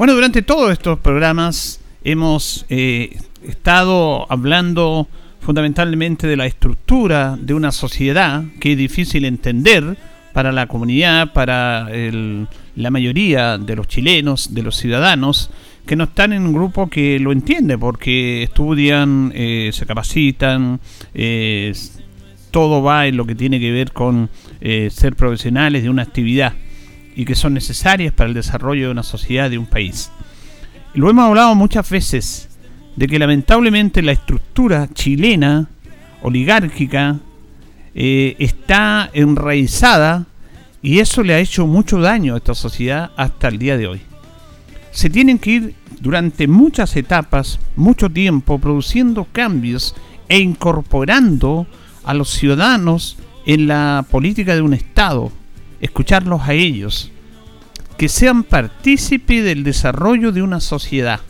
Bueno, durante todos estos programas hemos eh, estado hablando fundamentalmente de la estructura de una sociedad que es difícil entender para la comunidad, para la mayoría de los chilenos, de los ciudadanos, que no están en un grupo que lo entiende, porque estudian, eh, se capacitan, eh, todo va en lo que tiene que ver con ser profesionales de una actividad y que son necesarias para el desarrollo de una sociedad, de un país. lo hemos hablado muchas veces de que lamentablemente la estructura chilena, oligárquica, eh, está enraizada y eso le ha hecho mucho daño a esta sociedad hasta el día de hoy. Se tienen que ir durante muchas etapas, mucho tiempo, produciendo cambios e incorporando a los ciudadanos en la política de un Estado, escucharlos a ellos, que sean partícipes del desarrollo de una sociedad.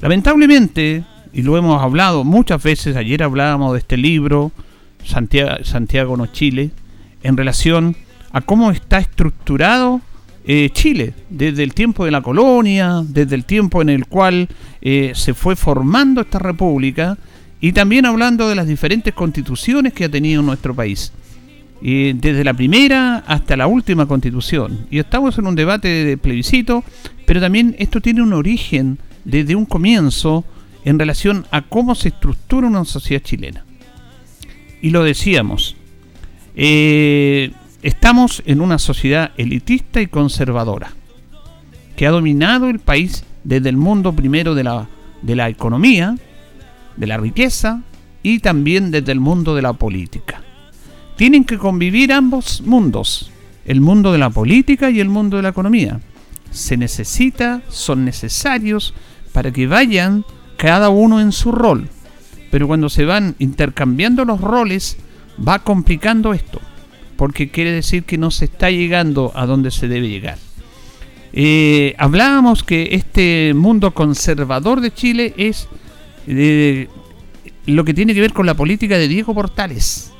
Lamentablemente, y lo hemos hablado muchas veces, ayer hablábamos de este libro, Santiago, Santiago no Chile, en relación a cómo está estructurado eh, Chile, desde el tiempo de la colonia, desde el tiempo en el cual eh, se fue formando esta república, y también hablando de las diferentes constituciones que ha tenido nuestro país desde la primera hasta la última constitución. Y estamos en un debate de plebiscito, pero también esto tiene un origen desde un comienzo en relación a cómo se estructura una sociedad chilena. Y lo decíamos, eh, estamos en una sociedad elitista y conservadora, que ha dominado el país desde el mundo primero de la, de la economía, de la riqueza y también desde el mundo de la política. Tienen que convivir ambos mundos, el mundo de la política y el mundo de la economía. Se necesita, son necesarios para que vayan cada uno en su rol. Pero cuando se van intercambiando los roles, va complicando esto, porque quiere decir que no se está llegando a donde se debe llegar. Eh, hablábamos que este mundo conservador de Chile es eh, lo que tiene que ver con la política de Diego Portales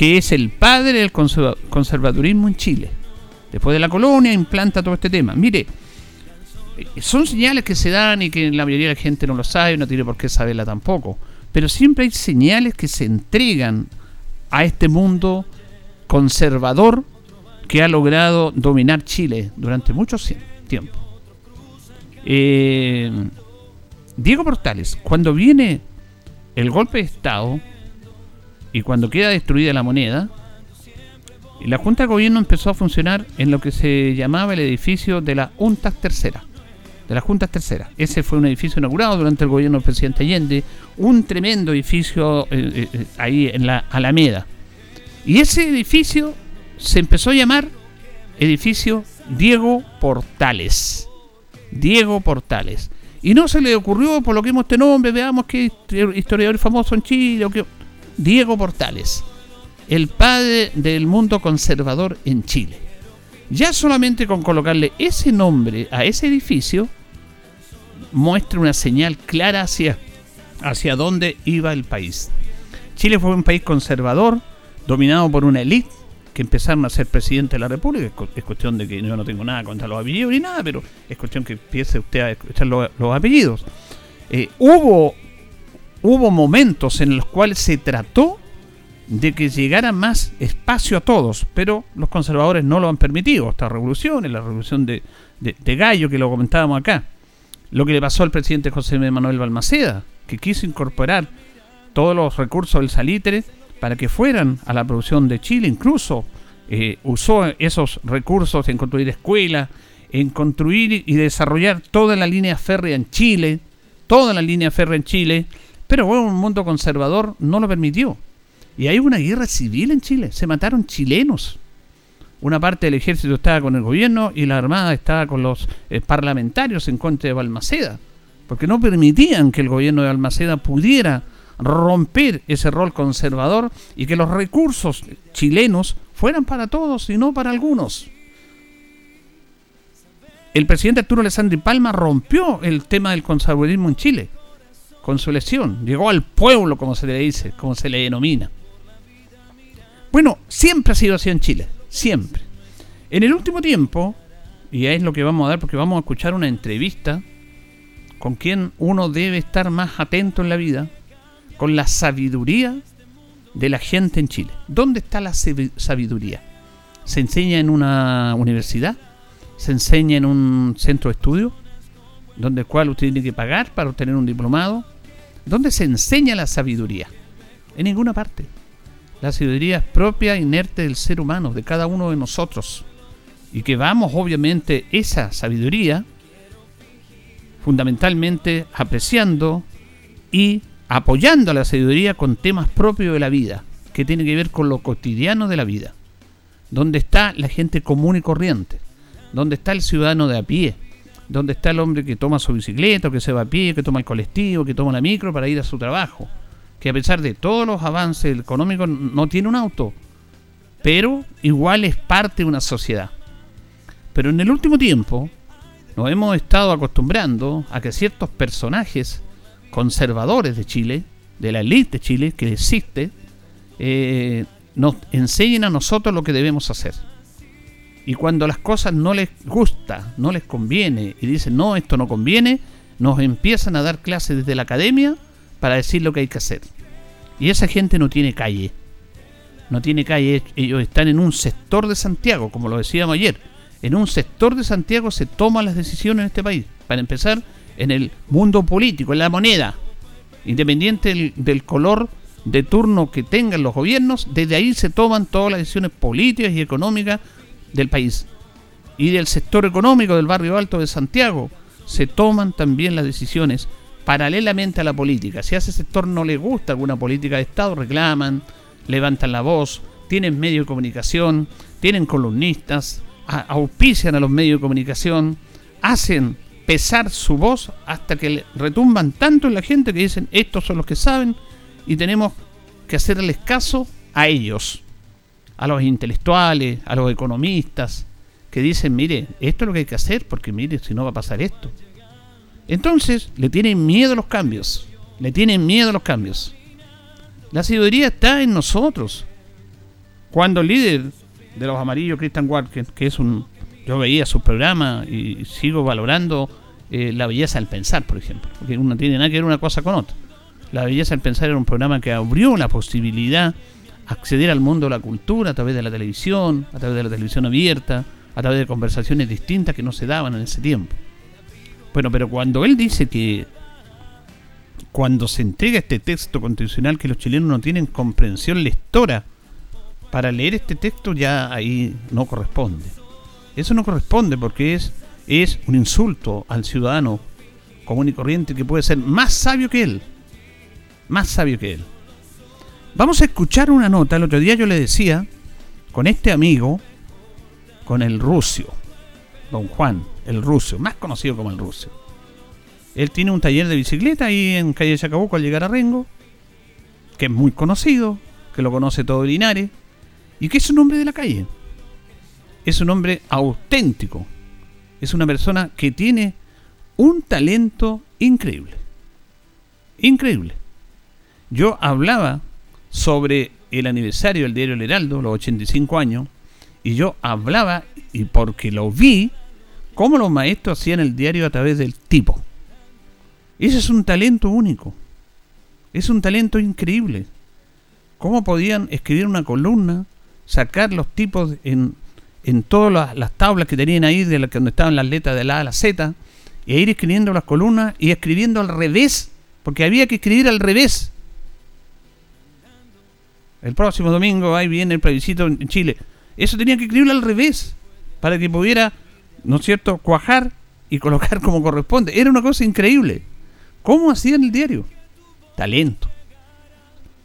que es el padre del conservadurismo en Chile. Después de la colonia implanta todo este tema. Mire, son señales que se dan y que la mayoría de la gente no lo sabe, no tiene por qué saberla tampoco. Pero siempre hay señales que se entregan a este mundo conservador que ha logrado dominar Chile durante mucho tiempo. Eh, Diego Portales, cuando viene el golpe de Estado, y cuando queda destruida la moneda, la Junta de Gobierno empezó a funcionar en lo que se llamaba el edificio de la Junta Tercera. De la Junta Tercera. Ese fue un edificio inaugurado durante el gobierno del presidente Allende, un tremendo edificio eh, eh, eh, ahí en la Alameda. Y ese edificio se empezó a llamar edificio Diego Portales. Diego Portales. Y no se le ocurrió, por lo que hemos este nombre, veamos qué historiador famoso en Chile, qué, Diego Portales, el padre del mundo conservador en Chile. Ya solamente con colocarle ese nombre a ese edificio, muestra una señal clara hacia, hacia dónde iba el país. Chile fue un país conservador, dominado por una élite que empezaron a ser presidente de la República. Es cuestión de que yo no tengo nada contra los apellidos ni nada, pero es cuestión que empiece usted a escuchar los, apellidos. Eh, hubo hubo momentos en los cuales se trató de que llegara más espacio a todos, pero los conservadores no lo han permitido. Esta revolución, la revolución de, Gallo, que lo comentábamos acá. Lo que le pasó al presidente José Manuel Balmaceda, que quiso incorporar todos los recursos del salitre para que fueran a la producción de Chile, incluso eh, usó esos recursos en construir escuelas, en construir y desarrollar toda la línea férrea en Chile, toda la línea férrea en Chile, pero un mundo conservador no lo permitió. Y hay una guerra civil en Chile, se mataron chilenos. Una parte del ejército estaba con el gobierno y la armada estaba con los eh, parlamentarios en contra de Balmaceda, porque no permitían que el gobierno de Balmaceda pudiera romper ese rol conservador y que los recursos chilenos fueran para todos y no para algunos el presidente Arturo Alessandri Palma rompió el tema del conservadurismo en Chile con su elección. Llegó al pueblo, como se le dice, como se le denomina. Bueno, siempre ha sido así en Chile, siempre. En el último tiempo, y es lo que vamos a dar porque vamos a escuchar una entrevista con quien uno debe estar más atento en la vida, con la sabiduría de la gente en Chile. ¿Dónde está la sabiduría? ¿Se enseña en una universidad? se enseña en un centro de estudio, donde el cual usted tiene que pagar para obtener un diplomado, donde se enseña la sabiduría. En ninguna parte. La sabiduría es propia, inerte del ser humano, de cada uno de nosotros. Y que vamos, obviamente, esa sabiduría, fundamentalmente apreciando y apoyando a la sabiduría con temas propios de la vida, que tiene que ver con lo cotidiano de la vida, donde está la gente común y corriente ¿Dónde está el ciudadano de a pie? ¿Dónde está el hombre que toma su bicicleta, que se va a pie, que toma el colectivo, que toma la micro para ir a su trabajo? Que a pesar de todos los avances económicos no tiene un auto, pero igual es parte de una sociedad. Pero en el último tiempo nos hemos estado acostumbrando a que ciertos personajes conservadores de Chile, de la élite de Chile que existe, eh, nos enseñen a nosotros lo que debemos hacer. Y cuando las cosas no les gusta, no les conviene y dicen, no, esto no conviene, nos empiezan a dar clases desde la academia para decir lo que hay que hacer. Y esa gente no tiene calle. No tiene calle. Ellos están en un sector de Santiago, como lo decíamos ayer. En un sector de Santiago se toman las decisiones en este país. Para empezar, en el mundo político, en la moneda. Independiente del, del color de turno que tengan los gobiernos, desde ahí se toman todas las decisiones políticas y económicas del país y del sector económico del barrio alto de Santiago se toman también las decisiones paralelamente a la política. Si a ese sector no le gusta alguna política de Estado, reclaman, levantan la voz, tienen medios de comunicación, tienen columnistas, auspician a los medios de comunicación, hacen pesar su voz hasta que retumban tanto en la gente que dicen estos son los que saben y tenemos que hacerles caso a ellos a los intelectuales, a los economistas, que dicen, mire, esto es lo que hay que hacer, porque mire, si no va a pasar esto. Entonces, le tienen miedo a los cambios, le tienen miedo a los cambios. La sabiduría está en nosotros. Cuando el líder de los amarillos, Christian Walker, que es un... Yo veía su programa y sigo valorando eh, la belleza del pensar, por ejemplo, porque no tiene nada que ver una cosa con otra. La belleza del pensar era un programa que abrió la posibilidad acceder al mundo de la cultura a través de la televisión, a través de la televisión abierta, a través de conversaciones distintas que no se daban en ese tiempo. Bueno, pero cuando él dice que cuando se entrega este texto constitucional que los chilenos no tienen comprensión lectora para leer este texto ya ahí no corresponde. Eso no corresponde porque es, es un insulto al ciudadano común y corriente que puede ser más sabio que él. Más sabio que él. Vamos a escuchar una nota. El otro día yo le decía, con este amigo, con el Rucio, don Juan, el Rucio, más conocido como el Rucio. Él tiene un taller de bicicleta ahí en calle Chacabuco al llegar a Rengo, que es muy conocido, que lo conoce todo Linares, y que es un hombre de la calle. Es un hombre auténtico. Es una persona que tiene un talento increíble. Increíble. Yo hablaba sobre el aniversario del diario El Heraldo, los 85 años, y yo hablaba, y porque lo vi, cómo los maestros hacían el diario a través del tipo. Ese es un talento único. Es un talento increíble. Cómo podían escribir una columna, sacar los tipos en, en todas las, tablas que tenían ahí, de la, donde estaban las letras de la A a la Z, e ir escribiendo las columnas y escribiendo al revés, porque había que escribir al revés El próximo domingo ahí viene el plebiscito en Chile. Eso tenía que escribirlo al revés, para que pudiera, ¿no es cierto?, cuajar y colocar como corresponde. Era una cosa increíble. ¿Cómo hacían el diario? Talento.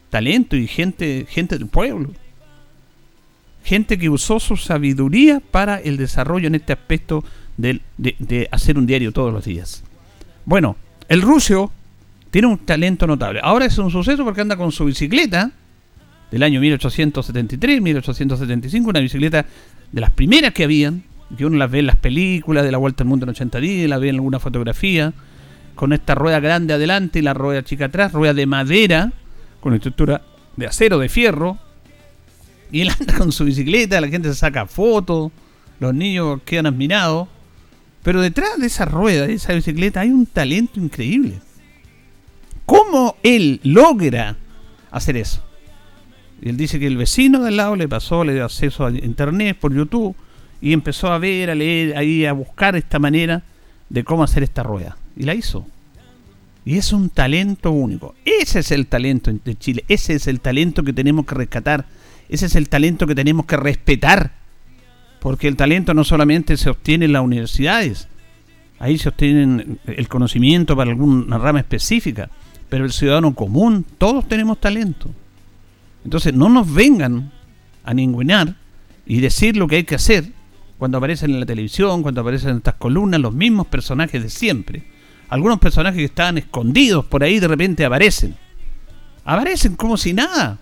Talento y gente, gente del pueblo. Gente que usó su sabiduría para el desarrollo en este aspecto de, de hacer un diario todos los días. Bueno, el ruso tiene un talento notable. Ahora es un suceso porque anda con su bicicleta del año 1873, 1875, una bicicleta de las primeras que habían, que uno las ve en las películas de la Vuelta al Mundo en 80 días, la ve en alguna fotografía, con esta rueda grande adelante y la rueda chica atrás, rueda de madera, con estructura de acero, de fierro, y él anda con su bicicleta, la gente se saca fotos, los niños quedan admirados, pero detrás de esa rueda, de esa bicicleta, hay un talento increíble. ¿Cómo él logra hacer eso? Y él dice que el vecino del lado le pasó, le dio acceso a internet por YouTube y empezó a ver, a leer, ahí a buscar esta manera de cómo hacer esta rueda. Y la hizo. Y es un talento único. Ese es el talento de Chile. Ese es el talento que tenemos que rescatar. Ese es el talento que tenemos que respetar. Porque el talento no solamente se obtiene en las universidades. Ahí se obtiene el conocimiento para alguna rama específica. Pero el ciudadano común, todos tenemos talento. Entonces no nos vengan a ningunear y decir lo que hay que hacer cuando aparecen en la televisión, cuando aparecen en estas columnas, los mismos personajes de siempre. Algunos personajes que estaban escondidos por ahí de repente aparecen. Aparecen como si nada.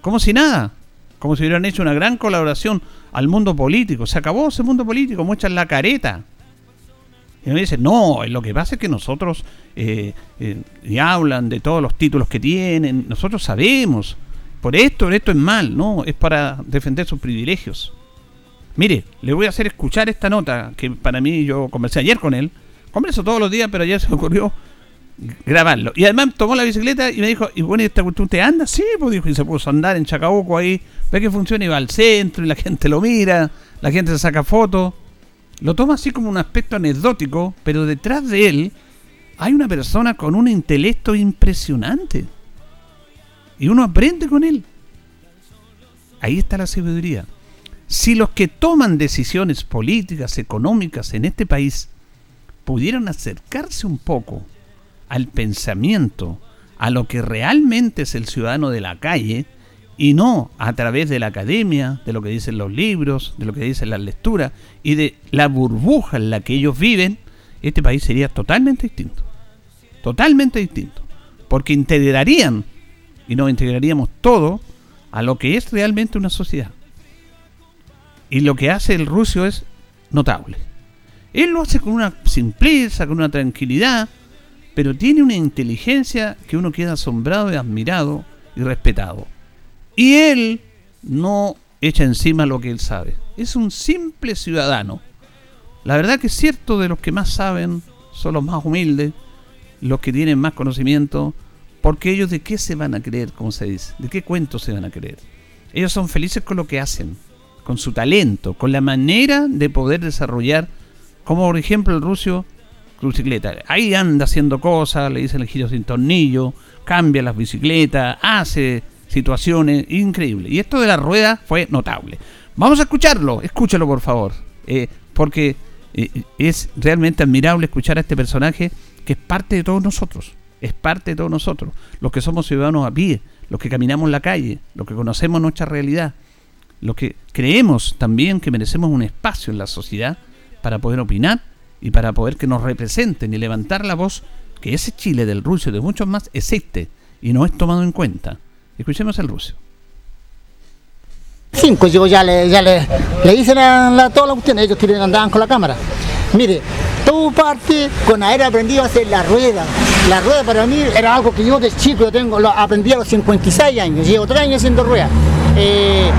Como si nada. Como si hubieran hecho una gran colaboración al mundo político. Se acabó ese mundo político, muestran la careta. Y me dicen, no, lo que pasa es que nosotros, eh, eh, y hablan de todos los títulos que tienen, nosotros sabemos, por esto, esto es mal, no, es para defender sus privilegios. Mire, le voy a hacer escuchar esta nota que para mí yo conversé ayer con él. Converso todos los días, pero ayer se me ocurrió grabarlo. Y además tomó la bicicleta y me dijo, y bueno, ¿y esta cuestión te anda? Sí, pues dijo, y se puso a andar en Chacabuco ahí, ve que funciona y va al centro y la gente lo mira, la gente se saca fotos. Lo toma así como un aspecto anecdótico, pero detrás de él hay una persona con un intelecto impresionante. Y uno aprende con él. Ahí está la sabiduría. Si los que toman decisiones políticas, económicas en este país pudieran acercarse un poco al pensamiento, a lo que realmente es el ciudadano de la calle, y no a través de la academia, de lo que dicen los libros, de lo que dicen las lecturas y de la burbuja en la que ellos viven, este país sería totalmente distinto. Totalmente distinto. Porque integrarían, y nos integraríamos todo, a lo que es realmente una sociedad. Y lo que hace el ruso es notable. Él lo hace con una simpleza, con una tranquilidad, pero tiene una inteligencia que uno queda asombrado y admirado y respetado. Y él no echa encima lo que él sabe. Es un simple ciudadano. La verdad que es cierto de los que más saben son los más humildes, los que tienen más conocimiento, porque ellos de qué se van a creer, como se dice, de qué cuentos se van a creer. Ellos son felices con lo que hacen con su talento, con la manera de poder desarrollar, como por ejemplo el ruso bicicleta. Ahí anda haciendo cosas, le dicen el giro sin tornillo, cambia las bicicletas, hace situaciones increíbles. Y esto de la rueda fue notable. Vamos a escucharlo, escúchalo por favor, eh, porque eh, es realmente admirable escuchar a este personaje que es parte de todos nosotros, es parte de todos nosotros, los que somos ciudadanos a pie, los que caminamos la calle, los que conocemos nuestra realidad lo que creemos también que merecemos un espacio en la sociedad para poder opinar y para poder que nos representen y levantar la voz que ese Chile del ruso y de muchos más existe y no es tomado en cuenta. Escuchemos al ruso. Cinco, yo ya le, ya le, le hice la, toda la cuestión, ellos que andaban con la cámara. Mire, todo parte con haber aprendido a hacer la rueda. La rueda para mí era algo que yo de chico yo tengo, lo aprendí a los 56 años, llevo 3 años haciendo rueda. Eh,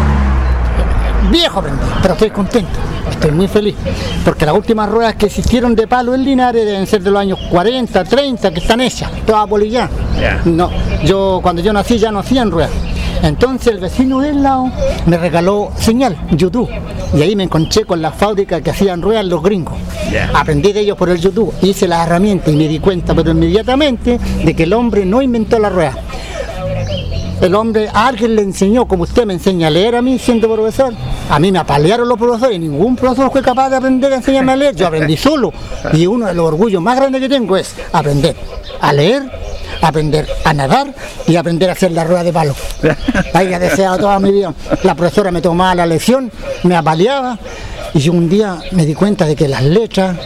viejo aprendí, pero estoy contento, estoy muy feliz, porque las últimas ruedas que existieron de palo en Linares deben ser de los años 40, 30, que están hechas, todas bolivianas. No, yo cuando yo nací ya no hacían ruedas. Entonces el vecino del lado me regaló señal, YouTube, y ahí me encontré con la fábrica que hacían ruedas los gringos. Aprendí de ellos por el YouTube, hice las herramientas y me di cuenta, pero inmediatamente, de que el hombre no inventó la rueda el hombre, alguien le enseñó, como usted me enseña a leer a mí siendo profesor. A mí me apalearon los profesores y ningún profesor fue capaz de aprender a enseñarme a leer. Yo aprendí solo. Y uno de los orgullos más grandes que tengo es aprender a leer, aprender a nadar y aprender a hacer la rueda de palo. Haya deseado toda mi vida. La profesora me tomaba la lección, me apaleaba y yo un día me di cuenta de que las letras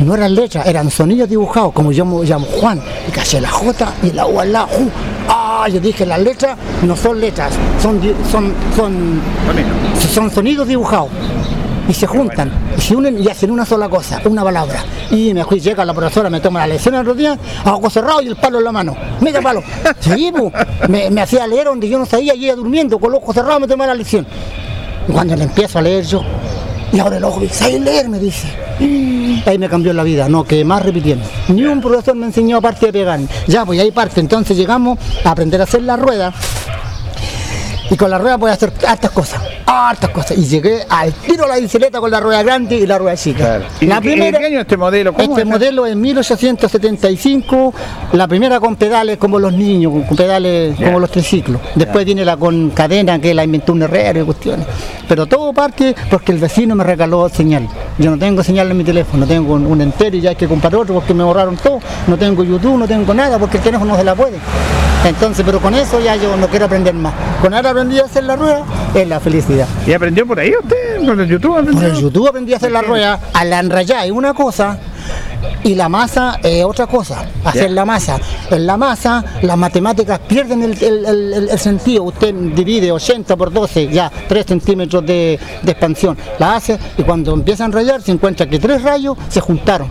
no eran letras, eran sonidos dibujados, como yo me llamo Juan, y hacía la J y la U al lado. Ah, yo dije, las letras no son letras, son, son, son, son sonidos dibujados. Y se juntan, y se unen y hacen una sola cosa, una palabra. Y me fui, llega la profesora, me toma la lección el otro día, a ojos cerrados y el palo en la mano. Mira palo. Sí, me, me hacía leer donde yo no sabía y ella durmiendo, con los ojos cerrados me toma la lección. Y cuando le empiezo a leer yo, y ahora el ojo, ¿sabes leer? Me dice. Ahí me cambió la vida, no, que más repitiendo. Ni un profesor me enseñó aparte de pegar. Ya, pues ahí parte. Entonces llegamos a aprender a hacer la rueda. Y con la rueda puedo hacer hartas cosas, hartas cosas. Y llegué al tiro a la bicicleta con la rueda grande y la rueda chica. ¿Y La primera, qué año este modelo? ¿Cómo este es? modelo es 1875, la primera con pedales como los niños, con pedales como los triciclos. Después viene la con cadena que la inventó un herrero y cuestiones. Pero todo parte porque el vecino me regaló señal. Yo no tengo señal en mi teléfono, tengo un, un entero y ya hay que comprar otro porque me borraron todo. No tengo YouTube, no tengo nada porque el teléfono no se la puede. Entonces, pero con eso ya yo no quiero aprender más. Con haber aprendido a hacer la rueda es la felicidad. ¿Y aprendió por ahí usted? ¿Con el YouTube Por aprendió? el YouTube aprendí a hacer la rueda, a la enrayar es una cosa y la masa es otra cosa, hacer la masa. En la masa las matemáticas pierden el, el- el- el- el sentido, usted divide 80 por 12, ya 3 centímetros de, de expansión, la hace y cuando empieza a enrayar se encuentra que tres rayos se juntaron.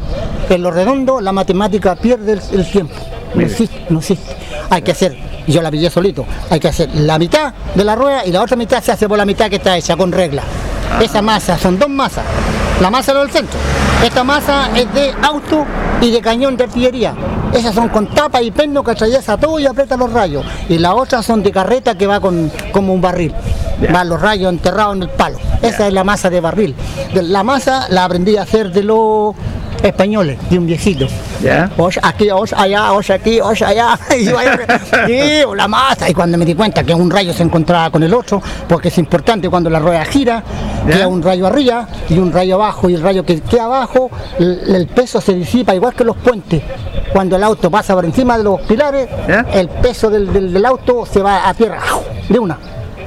En lo redondo la matemática pierde el tiempo, no existe, no existe. Hay que hacer, yo la pillé solito, hay que hacer la mitad de la rueda y la otra mitad se hace por la mitad que está hecha con regla. Esa masa, son dos masas. La masa es del centro. Esta masa es de auto y de cañón de artillería. Esas son con tapa y perno que atraviesa todo y aprieta los rayos. Y las otras son de carreta que va con como un barril. Ya. Van los rayos enterrados en el palo. Esa es la masa de barril. La masa la aprendí a hacer de los españoles, de un viejito. Ya. Os aquí, os allá, os aquí, os allá. Y yo sí, la masa. Y cuando me di cuenta que un rayo se encontraba con el otro, porque es importante cuando la rueda gira, ¿Ya? queda un rayo arriba y un rayo abajo, y el rayo que queda abajo, el, el peso se disipa igual que los puentes. Cuando el auto pasa por encima de los pilares, ¿Ya? el peso del, del- del auto se va a tierra, de una.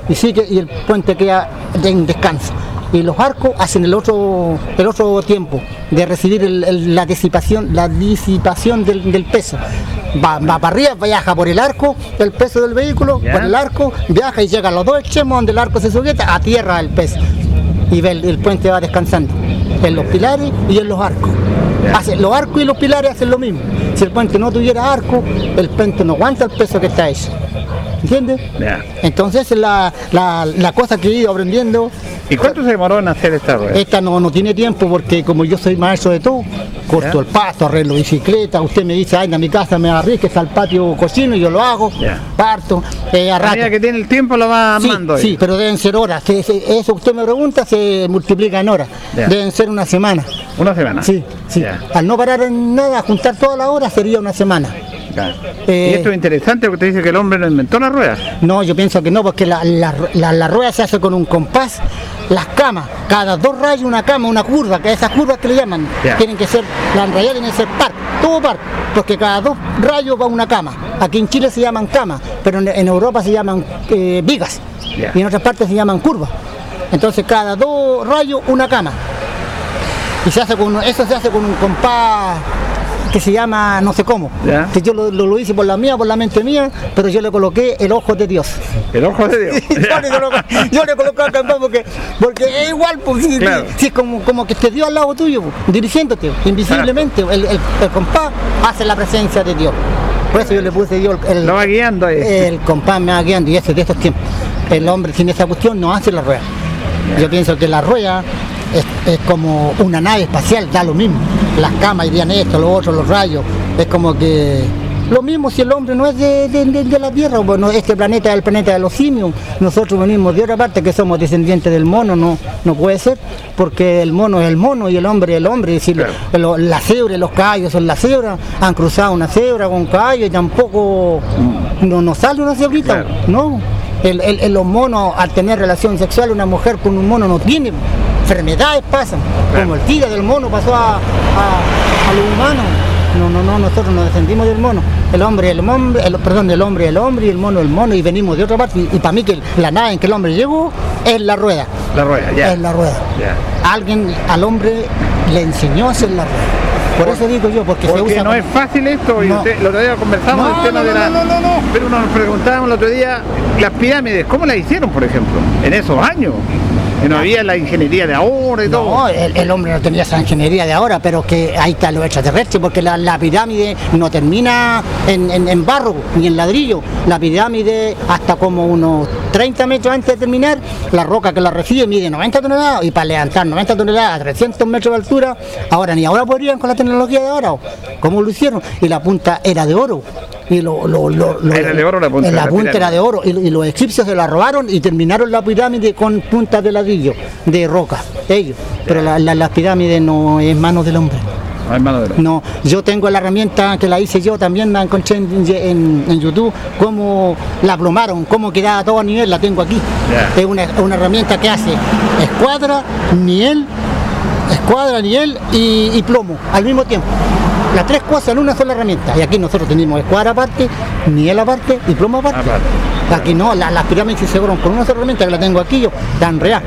Y sigue, y el puente queda en descanso. Y los arcos hacen el otro, el otro tiempo de recibir el- el- la disipación, la disipación del, del peso. Va, va para arriba, viaja por el arco, el peso del vehículo, Ya. por el arco, viaja y llega a los dos extremos donde el arco se sujeta, a tierra el peso. Y el, el puente va descansando en los pilares y en los arcos. Hace- los arcos y los pilares hacen lo mismo. Si el puente no tuviera arco, el puente no aguanta el peso que está hecho. ¿Entiendes? Entonces la, la, la cosa que he ido aprendiendo, ¿Y cuánto se demoró en hacer esta rueda? esta no, no tiene tiempo porque como yo soy maestro de todo, corto el pasto, arreglo bicicleta, usted me dice, ay, a mi casa me está el patio cocino y yo lo hago, Ya. parto, eh, a A rato. medida que tiene el tiempo lo va Sí, armando ahí. sí, pero deben ser horas. Eso usted me pregunta se multiplica en horas. Deben ser una semana. Una semana. Sí, sí. Al no parar en nada, juntar todas las horas sería una semana. Claro. Eh, y esto es interesante porque te dice que el hombre no inventó la rueda. No, yo pienso que no, porque la, la- la- la rueda se hace con un compás. Las camas, cada dos rayos una cama, una curva, que esas curvas que le llaman, tienen que ser, la enrayada tiene que ser par, todo par, porque cada dos rayos va una cama. Aquí en Chile se llaman camas, pero en, en Europa se llaman eh, vigas, y en otras partes se llaman curvas. Entonces cada dos rayos una cama. Y se hace con, eso se hace con un compás que se llama no sé cómo. Ya. Que yo lo, lo- lo hice por la mía, por la mente mía, pero yo le coloqué el ojo de Dios. El ojo de Dios. yo, le coloco, yo le coloco acá porque, porque es igual, pues, si, Claro. si es como, como que te dio al lado tuyo, pues, dirigiéndote, invisiblemente. El, el- el compás hace la presencia de Dios. Por eso yo le puse yo el, Lo va guiando ahí. el compás me va guiando y ese de estos tiempos. El hombre sin esa cuestión no hace la rueda. Yo pienso que la rueda es, es como una nave espacial, da lo mismo. Las camas irían esto, lo otro, los rayos. Es como que Lo mismo si el hombre no es de, de- de- de la Tierra, bueno, este planeta es el planeta de los simios, nosotros venimos de otra parte que somos descendientes del mono, no, no puede ser, porque el mono es el mono y el hombre es el hombre, es decir, Claro. lo- la cebra los caballos son la cebra, han cruzado una cebra con un caballo y tampoco no, no sale una cebrita, Claro. no. El, el- el- los monos al tener relación sexual una mujer con un mono no tiene enfermedades pasan, Claro. como el tigre del mono pasó a, a, a los humanos. No, no, no, nosotros nos descendimos del mono. El hombre, el hombre, el, perdón, el hombre, el hombre y el mono, el mono, y venimos de otra parte. Y, para mí que la nave en que el hombre llegó es la rueda. La rueda, ya. Es la rueda. Ya. Alguien al hombre le enseñó a hacer la rueda. Por eso digo yo, porque, se Porque usa no como- es fácil esto, y No. usted, el otro día conversamos No, del tema no, de la. no, no, no. Pero nos preguntábamos el otro día, las pirámides, ¿cómo las hicieron, por ejemplo? En esos años. Que no había la ingeniería de ahora y todo. El, el hombre no tenía esa ingeniería de ahora, pero que ahí está lo extraterrestre, porque la, la pirámide no termina en, en- en barro ni en ladrillo. La pirámide, hasta como unos 30 metros antes de terminar, la roca que la recibe mide 90 toneladas, y para levantar 90 toneladas a 300 metros de altura, ahora ni ahora podrían con la tecnología de ahora. ¿Cómo lo hicieron? Y la punta era de oro. Y lo, lo- lo- lo- Era de oro la punta de La la punta era de oro. Y, y los egipcios se la robaron y terminaron la pirámide con puntas de ladrillo, de roca, ellos. Pero la, la- la pirámide no es mano del hombre. No yo tengo la herramienta que la hice yo, también la encontré en, en- en YouTube, cómo la plomaron, cómo quedaba todo a nivel, la tengo aquí. Ya. Es una, una herramienta que hace escuadra, niel, escuadra, niel y, y plomo al mismo tiempo. Las tres cosas en una sola herramienta. Y aquí nosotros tenemos escuadra aparte, niel aparte y plomo aparte. Aparte. Aquí no, la- las pirámides se hicieron con una sola herramienta que la tengo aquí yo, tan real.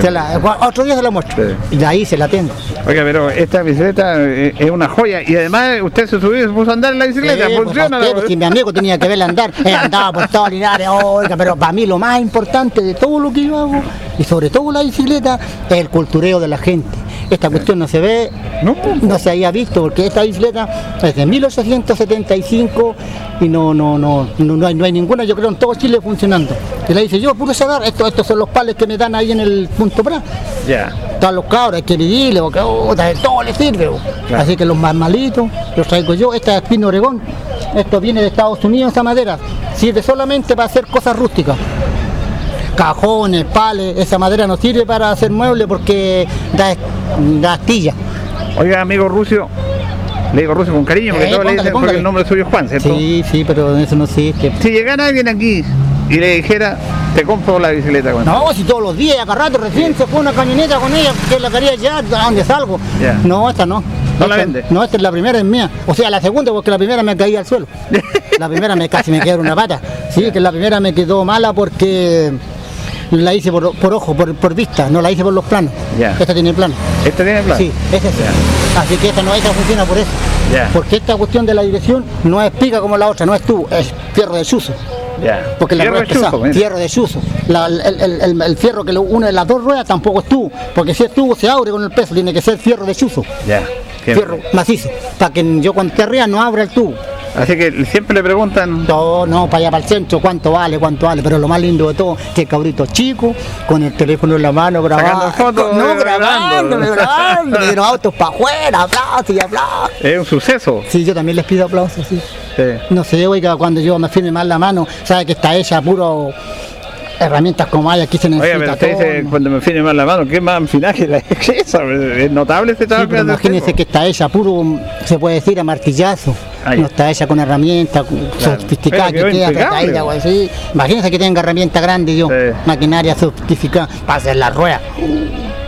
Se la- otro día se la muestro. Sí. Y de ahí se la tengo. Oiga, pero esta bicicleta eh, es una joya. Y además usted se subió y se puso a andar en la bicicleta. Sí, pues, Funciona. usted, la- si mi amigo tenía que verla andar, él andaba por todos Linares, oiga, pero para mí lo más importante de todo lo que yo hago, y sobre todo la bicicleta, es el cultureo de la gente. Esta cuestión no se ve, No. no se había visto, porque esta bicicleta es de 1875 y no, no, no, no, no hay, no hay ninguna, yo creo, en todo Chile funcionando. Y la dice yo, puro saber, esto, estos son los pales que me dan ahí en el punto Bra. Ya. Están los cabros, hay que vivirle, porque oh, todo le sirve. Así que los más malitos los traigo yo. Esta es Pino Oregón. Esto viene de Estados Unidos, esa madera. Sirve solamente para hacer cosas rústicas. Cajones, pales, esa madera no sirve para hacer muebles porque da, da astilla. Oiga, amigo Rucio, le digo Rucio con cariño, porque Eh, todos le póngale, dicen porque el nombre suyo es Juan, ¿cierto? Sí, sí, pero eso no existe. Si llegara alguien aquí y le dijera, te compro la bicicleta, bueno. No, si todos los días, acá rato, recién se fue una camioneta con ella, que la quería ya, ¿a dónde salgo? No, esta no. ¿No la vende? No, esta es la primera, es mía. O sea, la segunda, porque la primera me caía al suelo. La primera me casi me quedó una pata. Sí, que la primera me quedó mala porque la hice por, por ojo, por, por vista, no la hice por los planos. Ya. Esta tiene plano. ¿Este tiene plan? Sí, esa sí. Así que esta no, esta funciona por eso. Porque esta cuestión de la dirección no es pica como la otra, no es tú, es fierro de. Ya. Porque la rueda es pesada, fierro de. La- el, el- el- el fierro que lo une las dos ruedas tampoco es tubo, porque si es tubo se abre con el peso, tiene que ser fierro de chuzo. Fierro macizo, para que yo cuando esté arriba no abra el tubo. Así que siempre le preguntan, No, no, para allá para el centro, cuánto vale, cuánto vale, pero lo más lindo de todo, que el cabrito chico, con el teléfono en la mano, grabando. Fotos, no, eh, grabando, grabando. y los autos para afuera, aplausos y aplausos. es un suceso. Sí, yo también les pido aplausos, sí. Sí. No sé, oiga, cuando yo me firme mal la mano, sabe que está hecha puro herramientas como hay, aquí se necesita pero usted todo. dice, cuando me firme mal la mano, ¿qué más finaje la esa? Es notable este Sí, trabajo. pero que hace imagínese que está hecha puro, se puede decir, a martillazo. No está hecha con herramientas sofisticadas Pero que queda sí. Imagínese que tenga herramienta grande yo, Sí. maquinaria sofisticada, para hacer la rueda.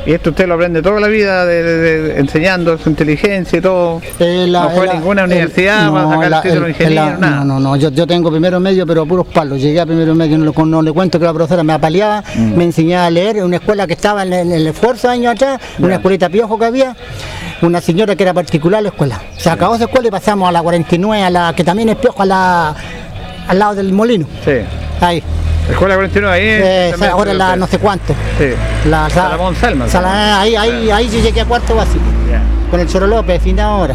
Y esto usted lo aprende toda la vida, de, de- de- enseñando su inteligencia y todo. Eh, no fue a ninguna el- universidad para no, sacar la- el título de ingeniero, nada. No, no, no, yo, yo tengo primero medio, pero puros palos. Llegué a primero medio, no, le- no le cuento que la profesora me apaleaba, Mm. me enseñaba a leer en una escuela que estaba en el, esfuerzo años atrás, una escuelita piojo que había, una señora que era particular la escuela. Se acabó esa escuela y pasamos a la 49, a la que también es piojo, a la, al lado del molino. Sí. Ahí. Escuela 49 ahí. Eh, también ahora la no sé cuánto. Sí. La, Salomón Salman. Sala- ahí, ahí, ahí yo llegué a cuarto básico. Con el Choro López, fin de ahora.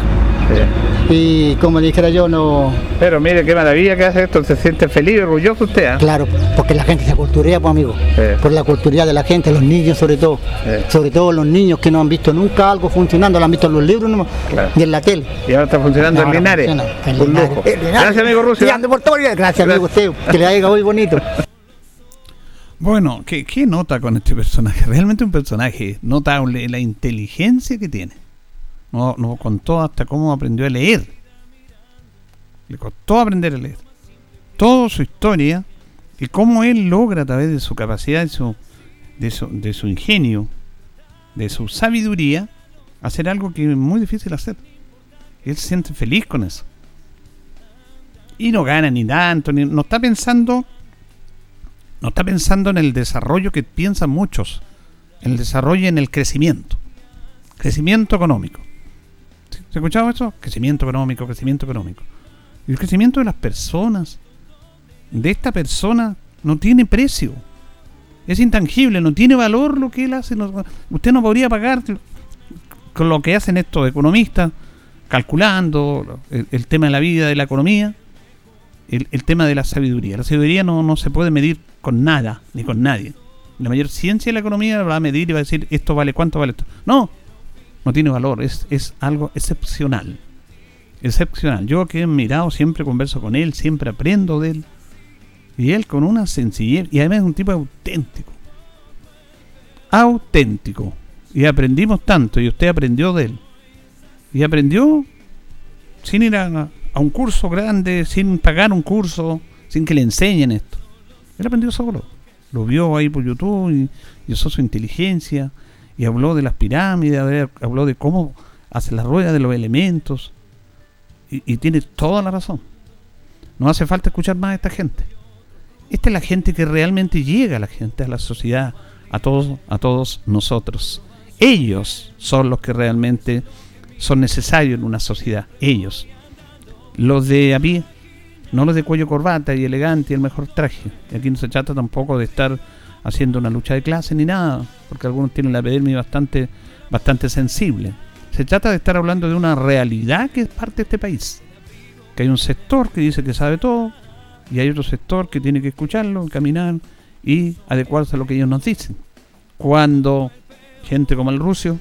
Y como dijera yo, no. Pero mire qué maravilla que hace esto, se siente feliz y orgulloso usted. ¿ah? Claro, porque la gente se culturea, pues amigo. Sí. Por la cultura de la gente, los niños sobre todo. Sí. Sobre todo los niños que no han visto nunca algo funcionando, lo han visto en los libros nomás, Claro. y en la tele. Y ahora está funcionando en Linares. funciona, en Un Linares. lujo. Linares. Gracias, amigo Rusia. Y por todo. Gracias, amigo usted. Que le haya hoy bonito. Bueno, ¿qué, qué nota con este personaje? Realmente un personaje notable, la inteligencia que tiene. No, no contó hasta cómo aprendió a leer. Le costó aprender a leer. Toda su historia y cómo él logra a través de su capacidad, de su, de su, de su ingenio, de su sabiduría, hacer algo que es muy difícil hacer. Él se siente feliz con eso. Y no gana ni tanto, ni, no está pensando no está pensando en el desarrollo que piensan muchos, en el desarrollo y en el crecimiento. Crecimiento económico. ¿Se ha escuchado eso? Crecimiento económico, crecimiento económico. Y el crecimiento de las personas, de esta persona, no tiene precio. Es intangible, no tiene valor lo que él hace. usted no podría pagar con lo que hacen estos economistas, calculando el, el tema de la vida, de la economía, el, tema de la sabiduría. La sabiduría no, no se puede medir con nada, ni con nadie. La mayor ciencia de la economía va a medir y va a decir esto vale, cuánto vale esto. No, no tiene valor, es, es algo excepcional. Excepcional. Yo que he mirado, siempre converso con él, siempre aprendo de él. Y él con una sencillez, y además es un tipo auténtico. Auténtico. Y aprendimos tanto, y usted aprendió de él. Y aprendió sin ir a, a un curso grande, sin pagar un curso, sin que le enseñen esto. Él aprendió solo. Lo vio ahí por YouTube y, usó su inteligencia y habló de las pirámides, habló de cómo hace la rueda de los elementos. Y, y tiene toda la razón. No hace falta escuchar más a esta gente. Esta es la gente que realmente llega a la gente, a la sociedad, a todos, a todos nosotros. Ellos son los que realmente son necesarios en una sociedad. Ellos. Los de a pie, no los de cuello corbata y elegante y el mejor traje. Y aquí no se trata tampoco de estar haciendo una lucha de clase ni nada, porque algunos tienen la epidermis bastante, bastante sensible. Se trata de estar hablando de una realidad que es parte de este país. Que hay un sector que dice que sabe todo y hay otro sector que tiene que escucharlo, caminar y adecuarse a lo que ellos nos dicen. Cuando gente como el Rucio,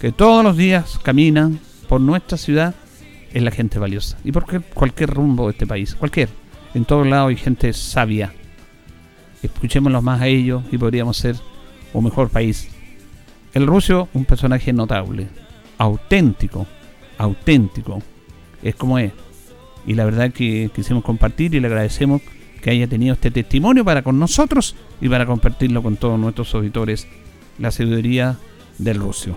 que todos los días camina por nuestra ciudad, es la gente valiosa. Y por qué cualquier rumbo de este país, cualquier. En todos lados hay gente sabia. Escuchémoslos más a ellos y podríamos ser un mejor país. El Rucio, un personaje notable, auténtico, auténtico, es como es. Y la verdad que quisimos compartir y le agradecemos que haya tenido este testimonio para con nosotros y para compartirlo con todos nuestros auditores, la sabiduría del Rucio.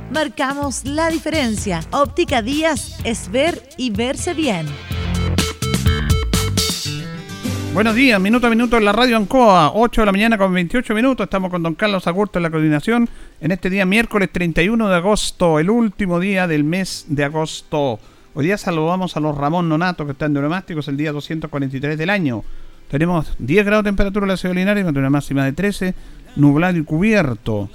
Marcamos la diferencia. Óptica Díaz es ver y verse bien. Buenos días, minuto a minuto en la radio Ancoa, 8 de la mañana con 28 minutos. Estamos con don Carlos Agurto en la coordinación en este día miércoles 31 de agosto, el último día del mes de agosto. Hoy día saludamos a los Ramón Nonato que están de neumásticos el día 243 del año. Tenemos 10 grados de temperatura en la ciudad de con una máxima de 13, nublado y cubierto.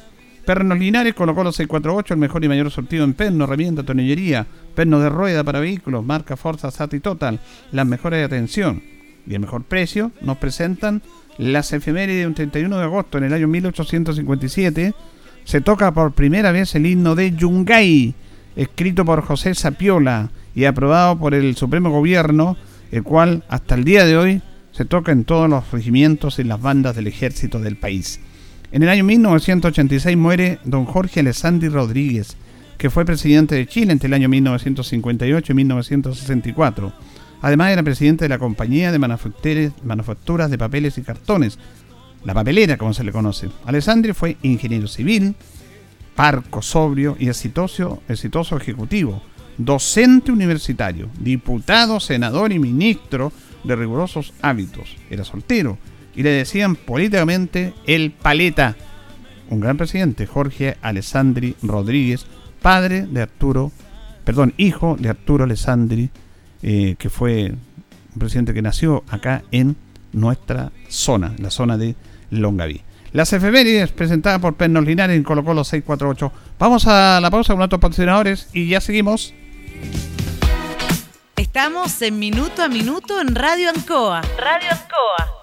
Pernos Linares colocó los 648, el mejor y mayor sortido en perno, herramienta, tonillería, perno de rueda para vehículos, marca Forza Sati Total, las mejores de atención y el mejor precio, nos presentan las efemérides de un 31 de agosto en el año 1857. Se toca por primera vez el himno de Yungay, escrito por José Sapiola y aprobado por el Supremo Gobierno, el cual hasta el día de hoy se toca en todos los regimientos y las bandas del ejército del país. En el año 1986 muere don Jorge Alessandri Rodríguez, que fue presidente de Chile entre el año 1958 y 1964. Además era presidente de la compañía de manufacturas, de papeles y cartones, la papelera como se le conoce. Alessandri fue ingeniero civil, parco, sobrio y exitoso, exitoso ejecutivo, docente universitario, diputado, senador y ministro de rigurosos hábitos. Era soltero y le decían políticamente el paleta. Un gran presidente, Jorge Alessandri Rodríguez, padre de Arturo, perdón, hijo de Arturo Alessandri, eh, que fue un presidente que nació acá en nuestra zona, la zona de Longaví. Las efemérides presentadas por Pernos Linares en Colo Colo 648. Vamos a la pausa con nuestros patrocinadores y ya seguimos. Estamos en Minuto a Minuto en Radio Ancoa. Radio Ancoa.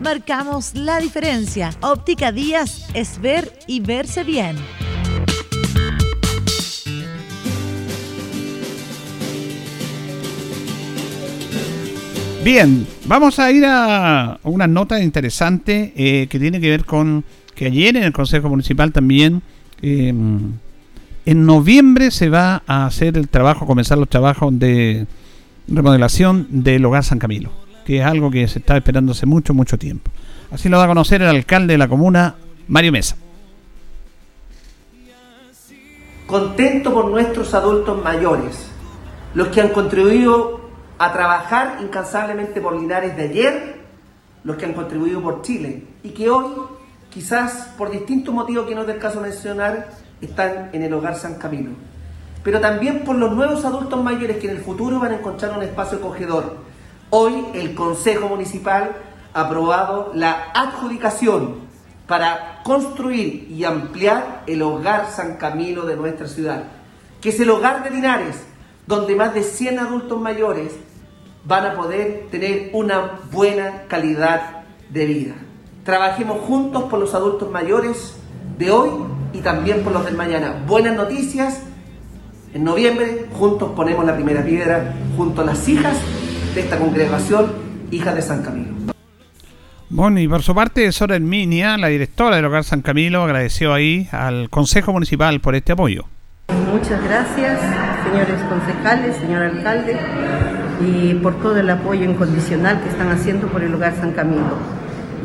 Marcamos la diferencia. Óptica Díaz es ver y verse bien. Bien, vamos a ir a una nota interesante eh, que tiene que ver con que ayer en el Consejo Municipal también, em, en noviembre se va a hacer el trabajo, comenzar los trabajos de remodelación del Hogar San Camilo, que es algo que se está esperando hace mucho, mucho tiempo. Así lo va a conocer el alcalde de la comuna, Mario Mesa. Contento por nuestros adultos mayores, los que han contribuido a trabajar incansablemente por Linares de ayer, los que han contribuido por Chile y que hoy, quizás por distintos motivos que no es del caso mencionar, están en el hogar San Camilo. Pero también por los nuevos adultos mayores que en el futuro van a encontrar un espacio acogedor. Hoy el Consejo Municipal ha aprobado la adjudicación para construir y ampliar el hogar San Camilo de nuestra ciudad, que es el hogar de Linares, donde más de 100 adultos mayores van a poder tener una buena calidad de vida. Trabajemos juntos por los adultos mayores de hoy y también por los del mañana. Buenas noticias. En noviembre juntos ponemos la primera piedra junto a las hijas de esta congregación, hijas de San Camilo. Bueno, y por su parte, Sora Herminia, la directora del Hogar San Camilo, agradeció ahí al Consejo Municipal por este apoyo. Muchas gracias, señores concejales, señor alcalde y por todo el apoyo incondicional que están haciendo por el Hogar San Camilo.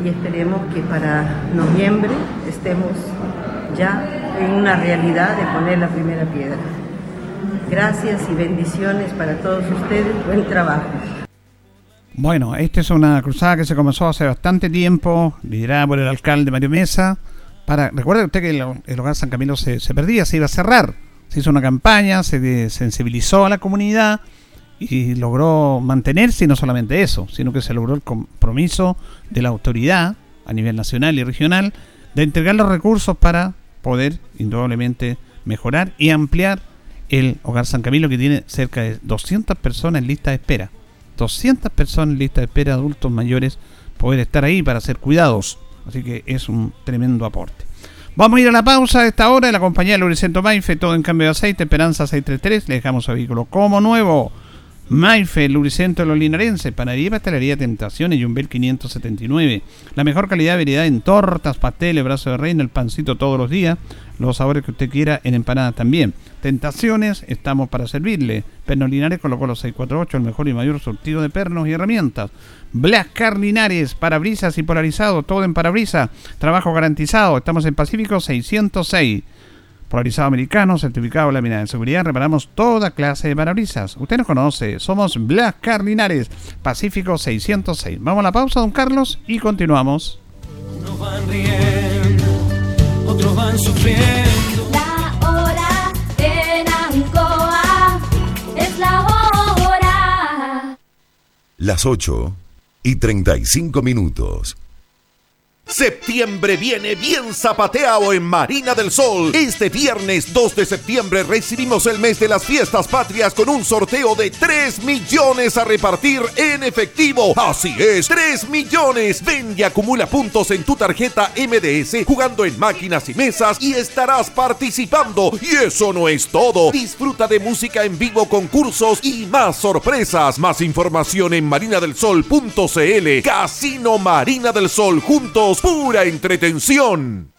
Y esperemos que para noviembre estemos ya en una realidad de poner la primera piedra. Gracias y bendiciones para todos ustedes. Buen trabajo. Bueno, esta es una cruzada que se comenzó hace bastante tiempo, liderada por el alcalde Mario Mesa. Para, recuerde usted que el, Hogar San Camilo se, perdía, se iba a cerrar. Se hizo una campaña, se sensibilizó a la comunidad y logró mantenerse y no solamente eso, sino que se logró el compromiso de la autoridad a nivel nacional y regional de entregar los recursos para poder indudablemente mejorar y ampliar el Hogar San Camilo que tiene cerca de 200 personas en lista de espera. 200 personas en lista de espera, adultos mayores, poder estar ahí para ser cuidados. Así que es un tremendo aporte. Vamos a ir a la pausa a esta hora la compañía de Lubricento Maife, todo en cambio de aceite, Esperanza 633. Le dejamos el vehículo como nuevo. Maife, Lubricento de los Linarenses, Panadería Pastelería Tentaciones, Jumbel 579. La mejor calidad de variedad en tortas, pasteles, brazo de reina, el pancito todos los días. Los sabores que usted quiera en empanadas también. Tentaciones, estamos para servirle. Pernos Linares colocó los 648, el mejor y mayor surtido de pernos y herramientas. Blascar Linares, parabrisas y polarizado, todo en parabrisa. Trabajo garantizado. Estamos en Pacífico 606 polarizado americano, certificado lámina de seguridad, reparamos toda clase de parabrisas. Usted nos conoce, somos Blas Carlinares, Pacífico 606. Vamos a la pausa, don Carlos, y continuamos. Unos van riendo, otros van sufriendo. La hora en Ancoa es la hora. Las 8 y 35 minutos. Septiembre viene bien zapateado en Marina del Sol. Este viernes 2 de septiembre recibimos el mes de las fiestas patrias con un sorteo de 3 millones a repartir en efectivo. Así es, 3 millones. Ven y acumula puntos en tu tarjeta MDS jugando en máquinas y mesas y estarás participando. Y eso no es todo. Disfruta de música en vivo, concursos y más sorpresas. Más información en marinadelsol.cl. Casino Marina del Sol juntos pura entretención.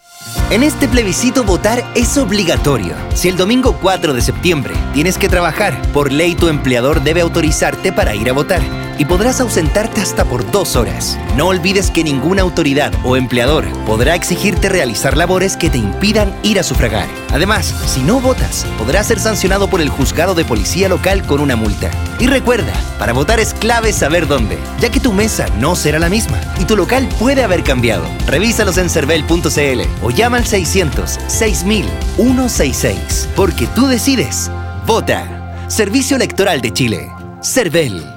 En este plebiscito votar es obligatorio. Si el domingo 4 de septiembre tienes que trabajar, por ley tu empleador debe autorizarte para ir a votar y podrás ausentarte hasta por dos horas. No olvides que ninguna autoridad o empleador podrá exigirte realizar labores que te impidan ir a sufragar. Además, si no votas, podrás ser sancionado por el juzgado de policía local con una multa. Y recuerda, para votar es clave saber dónde, ya que tu mesa no será la misma y tu local puede haber cambiado. Revísalos en cervel.cl o llama al 600 6000 166, porque tú decides. Vota. Servicio Electoral de Chile. Cervel.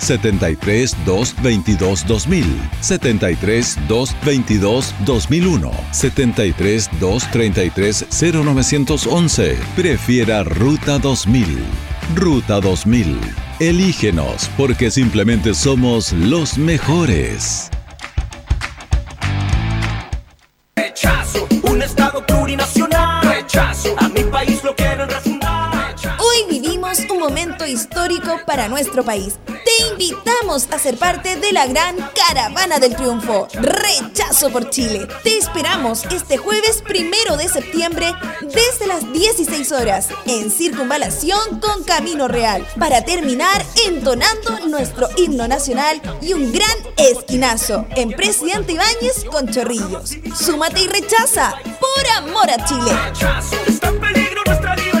73 222 2000, 73 222 2001, 73 233 0911. Prefiera Ruta 2000. Ruta 2000. Elígenos porque simplemente somos los mejores. Rechazo, un estado plurinacional. Rechazo, momento histórico para nuestro país. Te invitamos a ser parte de la gran Caravana del Triunfo. Rechazo por Chile. Te esperamos este jueves primero de septiembre desde las 16 horas en Circunvalación con Camino Real para terminar entonando nuestro himno nacional y un gran esquinazo en Presidente Ibáñez con Chorrillos. Súmate y rechaza por amor a Chile. Está en peligro nuestra libertad.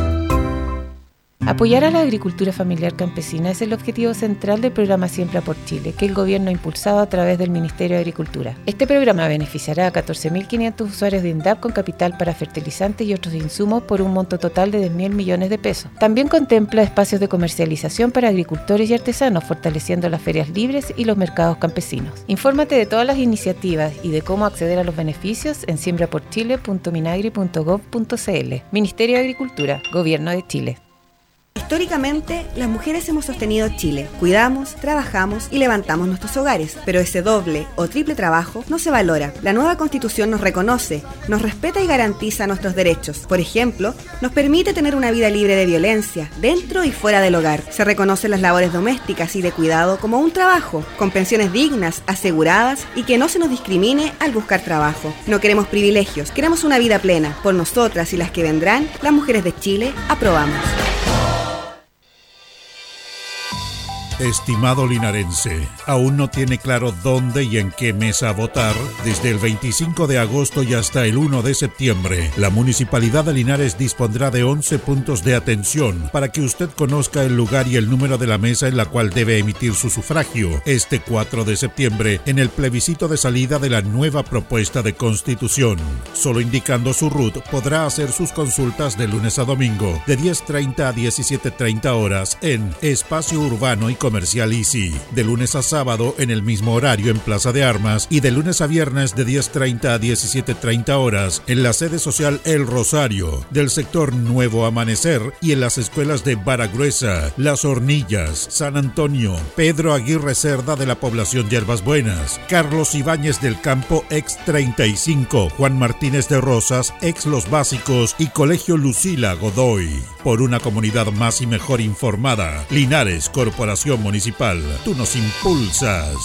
Apoyar a la agricultura familiar campesina es el objetivo central del programa Siembra por Chile, que el gobierno ha impulsado a través del Ministerio de Agricultura. Este programa beneficiará a 14.500 usuarios de INDAP con capital para fertilizantes y otros insumos por un monto total de 10.000 millones de pesos. También contempla espacios de comercialización para agricultores y artesanos, fortaleciendo las ferias libres y los mercados campesinos. Infórmate de todas las iniciativas y de cómo acceder a los beneficios en siembraporchile.minagri.gov.cl. Ministerio de Agricultura, Gobierno de Chile. Históricamente, las mujeres hemos sostenido Chile. Cuidamos, trabajamos y levantamos nuestros hogares. Pero ese doble o triple trabajo no se valora. La nueva constitución nos reconoce, nos respeta y garantiza nuestros derechos. Por ejemplo, nos permite tener una vida libre de violencia, dentro y fuera del hogar. Se reconocen las labores domésticas y de cuidado como un trabajo, con pensiones dignas, aseguradas y que no se nos discrimine al buscar trabajo. No queremos privilegios, queremos una vida plena. Por nosotras y las que vendrán, las mujeres de Chile, aprobamos. Estimado linarense, ¿aún no tiene claro dónde y en qué mesa votar? Desde el 25 de agosto y hasta el 1 de septiembre, la Municipalidad de Linares dispondrá de 11 puntos de atención para que usted conozca el lugar y el número de la mesa en la cual debe emitir su sufragio este 4 de septiembre en el plebiscito de salida de la nueva propuesta de constitución. Solo indicando su RUT podrá hacer sus consultas de lunes a domingo de 10.30 a 17.30 horas en Espacio Urbano y Comercial Easy. De lunes a sábado en el mismo horario en Plaza de Armas y de lunes a viernes de 10.30 a 17.30 horas en la sede social El Rosario del sector Nuevo Amanecer y en las escuelas de Baragruesa, Las Hornillas, San Antonio, Pedro Aguirre Cerda de la población Yerbas Buenas, Carlos Ibáñez del Campo ex 35, Juan Martínez de Rosas ex Los Básicos y Colegio Lucila Godoy. Por una comunidad más y mejor informada, Linares Corporación Municipal, tú nos impulsas.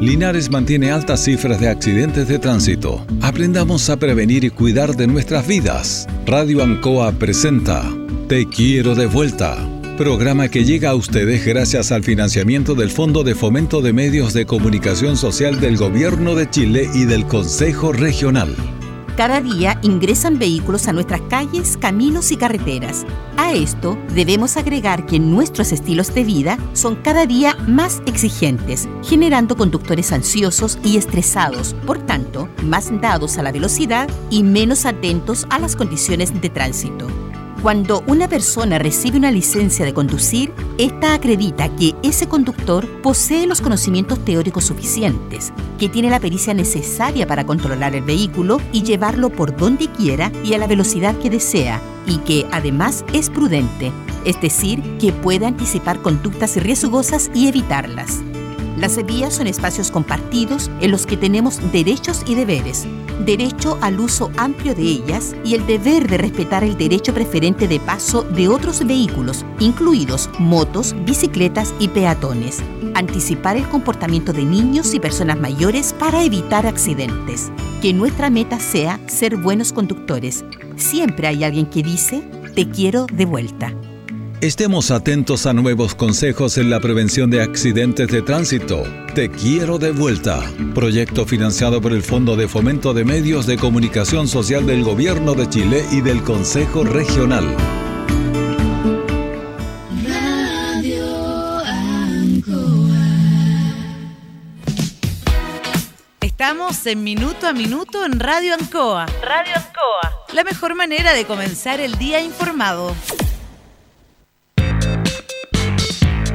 Linares mantiene altas cifras de accidentes de tránsito. Aprendamos a prevenir y cuidar de nuestras vidas. Radio Ancoa presenta Te quiero de vuelta. Programa que llega a ustedes gracias al financiamiento del Fondo de Fomento de Medios de Comunicación Social del Gobierno de Chile y del Consejo Regional. Cada día ingresan vehículos a nuestras calles, caminos y carreteras. A esto debemos agregar que nuestros estilos de vida son cada día más exigentes, generando conductores ansiosos y estresados, por tanto, más dados a la velocidad y menos atentos a las condiciones de tránsito. Cuando una persona recibe una licencia de conducir, esta acredita que ese conductor posee los conocimientos teóricos suficientes, que tiene la pericia necesaria para controlar el vehículo y llevarlo por donde quiera y a la velocidad que desea, y que además es prudente, es decir, que puede anticipar conductas riesgosas y evitarlas. Las vías son espacios compartidos en los que tenemos derechos y deberes, derecho al uso amplio de ellas y el deber de respetar el derecho preferente de paso de otros vehículos, incluidos motos, bicicletas y peatones. Anticipar el comportamiento de niños y personas mayores para evitar accidentes. Que nuestra meta sea ser buenos conductores. Siempre hay alguien que dice, te quiero de vuelta. Estemos atentos a nuevos consejos en la prevención de accidentes de tránsito. Te quiero de vuelta. Proyecto financiado por el Fondo de Fomento de Medios de Comunicación Social del Gobierno de Chile y del Consejo Regional. Radio Ancoa. Estamos en Minuto a Minuto en Radio Ancoa. Radio Ancoa. La mejor manera de comenzar el día informado.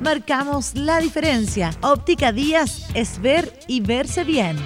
Marcamos la diferencia. Óptica Díaz es ver y verse bien.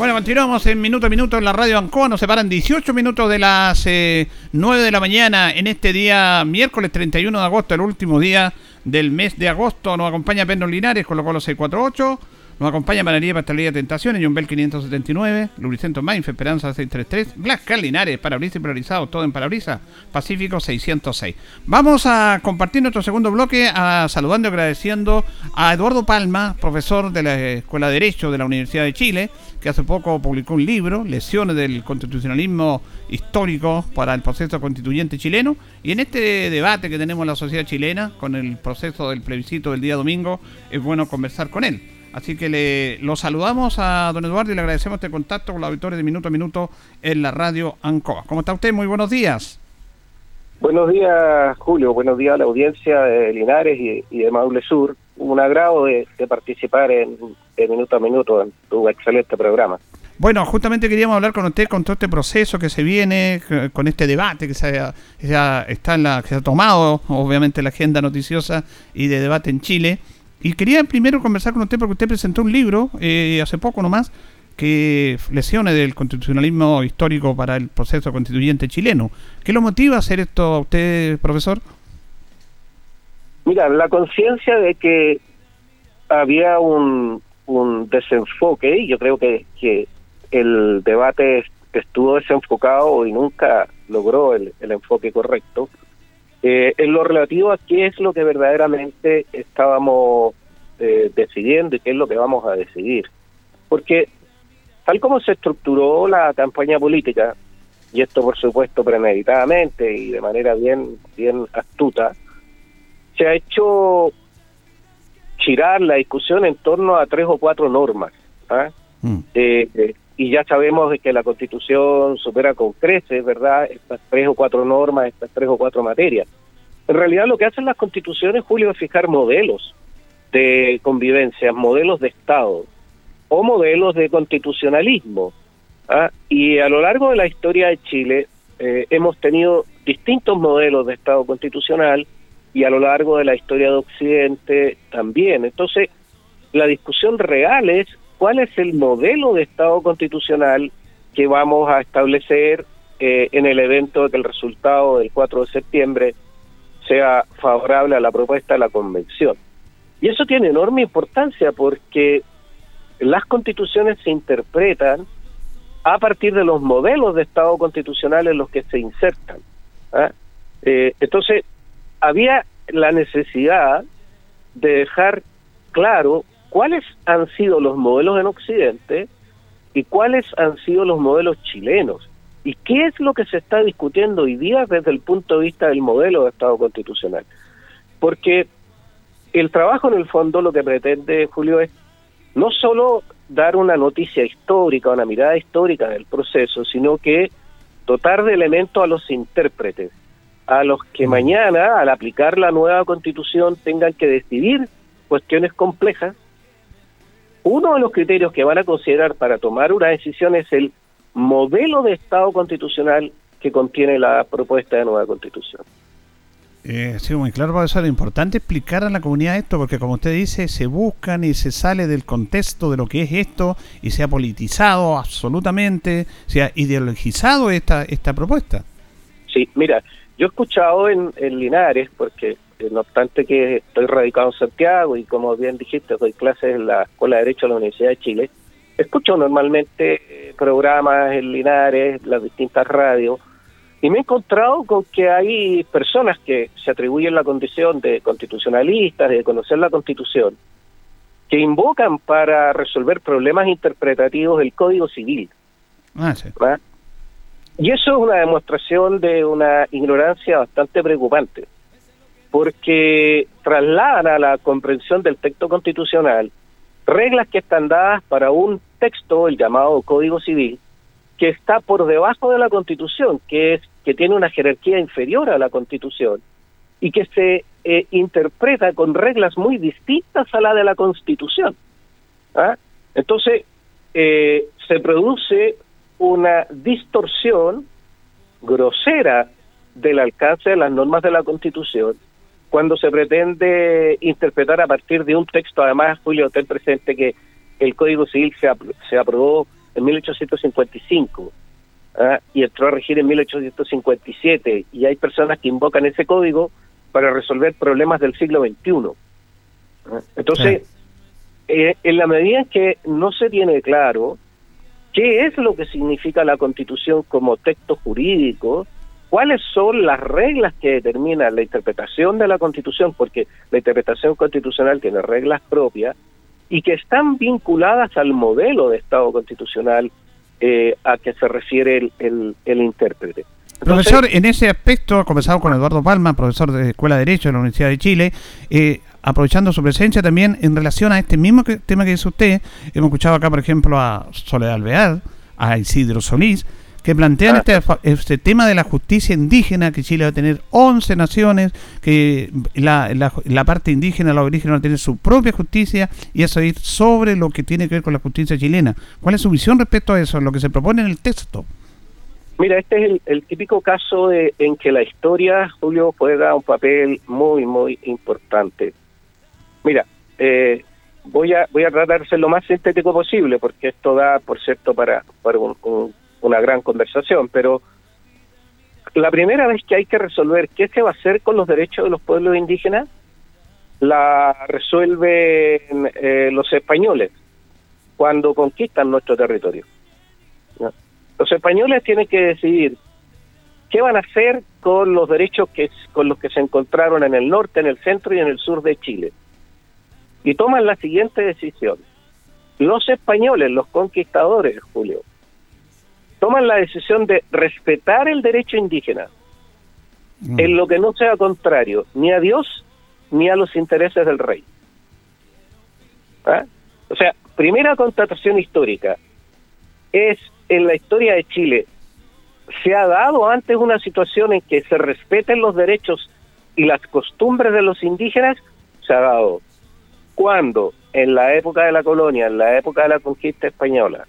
Bueno, continuamos en minuto a minuto en la radio Ancoa. Nos separan 18 minutos de las eh, 9 de la mañana en este día, miércoles 31 de agosto, el último día del mes de agosto. Nos acompaña Pedro Linares, colocó los 648. Nos acompaña Panadería Pastelería Tentaciones, Jumbel 579, Lubricento Mainfe, Esperanza 633, Glass Linares, parabrisas y polarizados, todo en parabrisas, Pacífico 606. Vamos a compartir nuestro segundo bloque, a, saludando y agradeciendo a Eduardo Palma, profesor de la Escuela de Derecho de la Universidad de Chile, que hace poco publicó un libro, Lesiones del Constitucionalismo Histórico para el Proceso Constituyente Chileno, y en este debate que tenemos en la sociedad chilena, con el proceso del plebiscito del día domingo, es bueno conversar con él. Así que le lo saludamos a don Eduardo y le agradecemos este contacto con los auditores de Minuto a Minuto en la radio ANCOA. ¿Cómo está usted? Muy buenos días. Buenos días, Julio. Buenos días a la audiencia de Linares y, y de Maule Sur. Un agrado de, de participar en, en Minuto a Minuto en tu excelente programa. Bueno, justamente queríamos hablar con usted con todo este proceso que se viene, c- con este debate que se, ha- se ha- está en la, que se ha tomado, obviamente, la agenda noticiosa y de debate en Chile. Y quería primero conversar con usted porque usted presentó un libro eh, hace poco nomás, que lesiones del constitucionalismo histórico para el proceso constituyente chileno. ¿Qué lo motiva a hacer esto a usted, profesor? Mira, la conciencia de que había un, un desenfoque y yo creo que, que el debate estuvo desenfocado y nunca logró el, el enfoque correcto. Eh, en lo relativo a qué es lo que verdaderamente estábamos eh, decidiendo y qué es lo que vamos a decidir. Porque tal como se estructuró la campaña política, y esto por supuesto premeditadamente y de manera bien, bien astuta, se ha hecho girar la discusión en torno a tres o cuatro normas. ¿ah? Eh, eh, y ya sabemos que la Constitución supera con creces, ¿verdad?, estas tres o cuatro normas, estas tres o cuatro materias. En realidad lo que hacen las constituciones, Julio, es fijar modelos de convivencia, modelos de Estado o modelos de constitucionalismo. ¿ah? Y a lo largo de la historia de Chile eh, hemos tenido distintos modelos de Estado constitucional y a lo largo de la historia de Occidente también. Entonces, la discusión real es cuál es el modelo de Estado constitucional que vamos a establecer eh, en el evento de que el resultado del 4 de septiembre sea favorable a la propuesta de la Convención. Y eso tiene enorme importancia porque las constituciones se interpretan a partir de los modelos de Estado constitucional en los que se insertan. ¿ah? Eh, entonces, había la necesidad de dejar claro cuáles han sido los modelos en Occidente y cuáles han sido los modelos chilenos. ¿Y qué es lo que se está discutiendo hoy día desde el punto de vista del modelo de Estado constitucional? Porque el trabajo en el fondo lo que pretende Julio es no solo dar una noticia histórica, una mirada histórica del proceso, sino que dotar de elementos a los intérpretes, a los que mm. mañana, al aplicar la nueva constitución, tengan que decidir cuestiones complejas uno de los criterios que van a considerar para tomar una decisión es el modelo de Estado constitucional que contiene la propuesta de nueva constitución. Eh, sí, muy claro, profesor. Es importante explicar a la comunidad esto, porque como usted dice, se buscan y se sale del contexto de lo que es esto y se ha politizado absolutamente, se ha ideologizado esta, esta propuesta. Sí, mira, yo he escuchado en, en Linares, porque eh, no obstante que estoy radicado en Santiago y como bien dijiste, doy clases en la Escuela de Derecho de la Universidad de Chile, escucho normalmente eh, programas en Linares, las distintas radios, y me he encontrado con que hay personas que se atribuyen la condición de constitucionalistas, de conocer la Constitución, que invocan para resolver problemas interpretativos del Código Civil. Ah, sí. Y eso es una demostración de una ignorancia bastante preocupante porque trasladan a la comprensión del texto constitucional reglas que están dadas para un texto, el llamado Código Civil, que está por debajo de la Constitución, que es que tiene una jerarquía inferior a la Constitución y que se eh, interpreta con reglas muy distintas a la de la Constitución. ¿ah? Entonces, eh, se produce una distorsión grosera del alcance de las normas de la Constitución cuando se pretende interpretar a partir de un texto, además, Julio, ten presente que el Código Civil se, se aprobó en 1855 ¿ah? y entró a regir en 1857 y hay personas que invocan ese código para resolver problemas del siglo XXI. ¿ah? Entonces, eh, en la medida en que no se tiene claro qué es lo que significa la Constitución como texto jurídico, cuáles son las reglas que determinan la interpretación de la Constitución, porque la interpretación constitucional tiene reglas propias y que están vinculadas al modelo de Estado constitucional eh, a que se refiere el, el, intérprete. profesor, en ese aspecto, comenzamos con Eduardo Palma, profesor de Escuela de Derecho de la Universidad de Chile, eh, aprovechando su presencia también en relación a este mismo tema que dice usted, hemos escuchado acá, por ejemplo, a Soledad Alvear, a Isidro Solís, que plantean este, este, tema de la justicia indígena, que Chile va a tener 11 naciones, que la, la, parte indígena, la aborigen va a tener su propia justicia y eso ir sobre lo que tiene que ver con la justicia chilena. ¿Cuál es su visión respecto a eso, lo que se propone en el texto? Mira, este es el, típico caso de, en que la historia, Julio, juega un papel muy, muy importante. Mira, eh, voy a voy a tratar de ser lo más sintético posible, porque esto da, por cierto, para, para un, una gran conversación, pero la primera vez que hay que resolver qué se va a hacer con los derechos de los pueblos indígenas la resuelven eh, los españoles cuando conquistan nuestro territorio. Los españoles tienen que decidir qué van a hacer con los derechos que con los que se encontraron en el norte, en el centro y en el sur de Chile. Y toman la siguiente decisión. Los españoles, los conquistadores, Julio, toman la decisión de respetar el derecho indígena en lo que no sea contrario ni a Dios ni a los intereses del rey. ¿Ah? O sea, primera constatación histórica es en la historia de Chile se ha dado antes una situación en que se respeten los derechos y las costumbres de los indígenas, se ha dado cuando en la época de la colonia, en la época de la conquista española.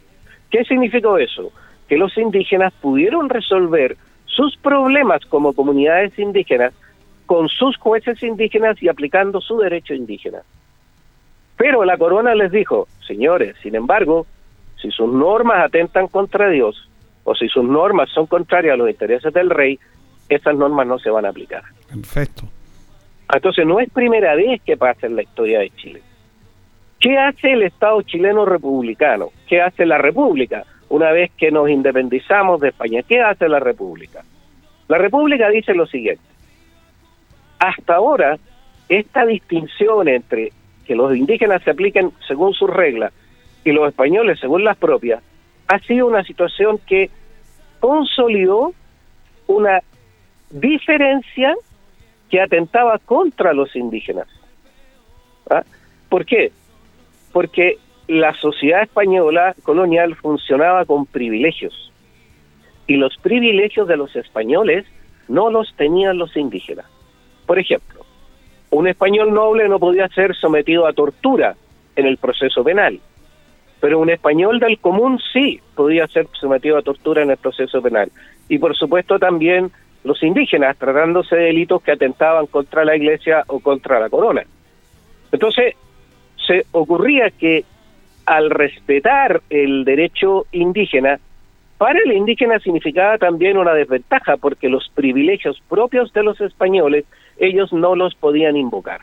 ¿Qué significó eso? Que los indígenas pudieron resolver sus problemas como comunidades indígenas con sus jueces indígenas y aplicando su derecho indígena. Pero la corona les dijo, señores, sin embargo, si sus normas atentan contra Dios o si sus normas son contrarias a los intereses del rey, esas normas no se van a aplicar. Perfecto. Entonces no es primera vez que pasa en la historia de Chile. ¿Qué hace el Estado chileno republicano? ¿Qué hace la República una vez que nos independizamos de España? ¿Qué hace la República? La República dice lo siguiente. Hasta ahora, esta distinción entre que los indígenas se apliquen según sus reglas y los españoles según las propias, ha sido una situación que consolidó una diferencia que atentaba contra los indígenas. ¿Ah? ¿Por qué? Porque la sociedad española colonial funcionaba con privilegios y los privilegios de los españoles no los tenían los indígenas. Por ejemplo, un español noble no podía ser sometido a tortura en el proceso penal, pero un español del común sí podía ser sometido a tortura en el proceso penal. Y por supuesto también los indígenas, tratándose de delitos que atentaban contra la iglesia o contra la corona. Entonces, se ocurría que al respetar el derecho indígena, para el indígena significaba también una desventaja, porque los privilegios propios de los españoles, ellos no los podían invocar.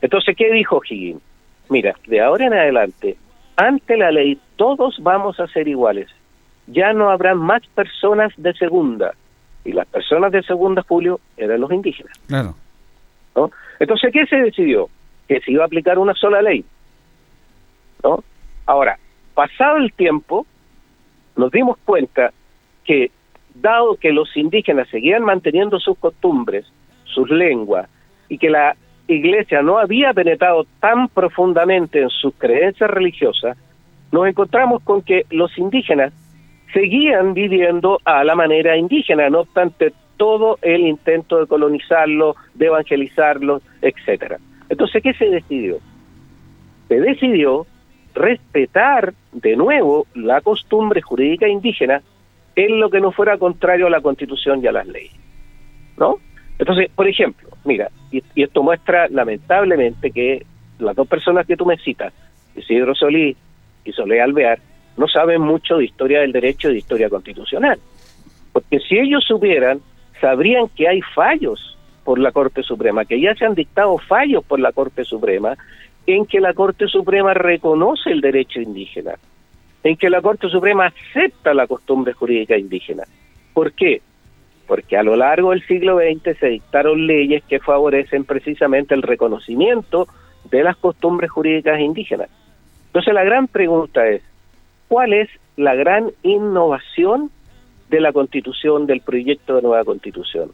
Entonces, ¿qué dijo Higgins? Mira, de ahora en adelante, ante la ley todos vamos a ser iguales. Ya no habrá más personas de segunda. Y las personas de segunda, Julio, eran los indígenas. Claro. ¿no? Entonces, ¿qué se decidió? Que se iba a aplicar una sola ley. ¿no? Ahora, pasado el tiempo, nos dimos cuenta que, dado que los indígenas seguían manteniendo sus costumbres, sus lenguas, y que la iglesia no había penetrado tan profundamente en sus creencias religiosas, nos encontramos con que los indígenas seguían viviendo a la manera indígena, no obstante todo el intento de colonizarlos, de evangelizarlos, etcétera. Entonces, ¿qué se decidió? Se decidió respetar de nuevo la costumbre jurídica indígena en lo que no fuera contrario a la Constitución y a las leyes. ¿No? Entonces, por ejemplo, mira, y, esto muestra lamentablemente que las dos personas que tú me citas, Isidro Solís y Soledad Alvear, no saben mucho de historia del derecho y de historia constitucional. Porque si ellos supieran, sabrían que hay fallos por la Corte Suprema, que ya se han dictado fallos por la Corte Suprema, en que la Corte Suprema reconoce el derecho indígena, en que la Corte Suprema acepta la costumbre jurídica indígena. ¿Por qué? Porque a lo largo del siglo XX se dictaron leyes que favorecen precisamente el reconocimiento de las costumbres jurídicas indígenas. Entonces la gran pregunta es, ¿cuál es la gran innovación de la constitución, del proyecto de nueva constitución?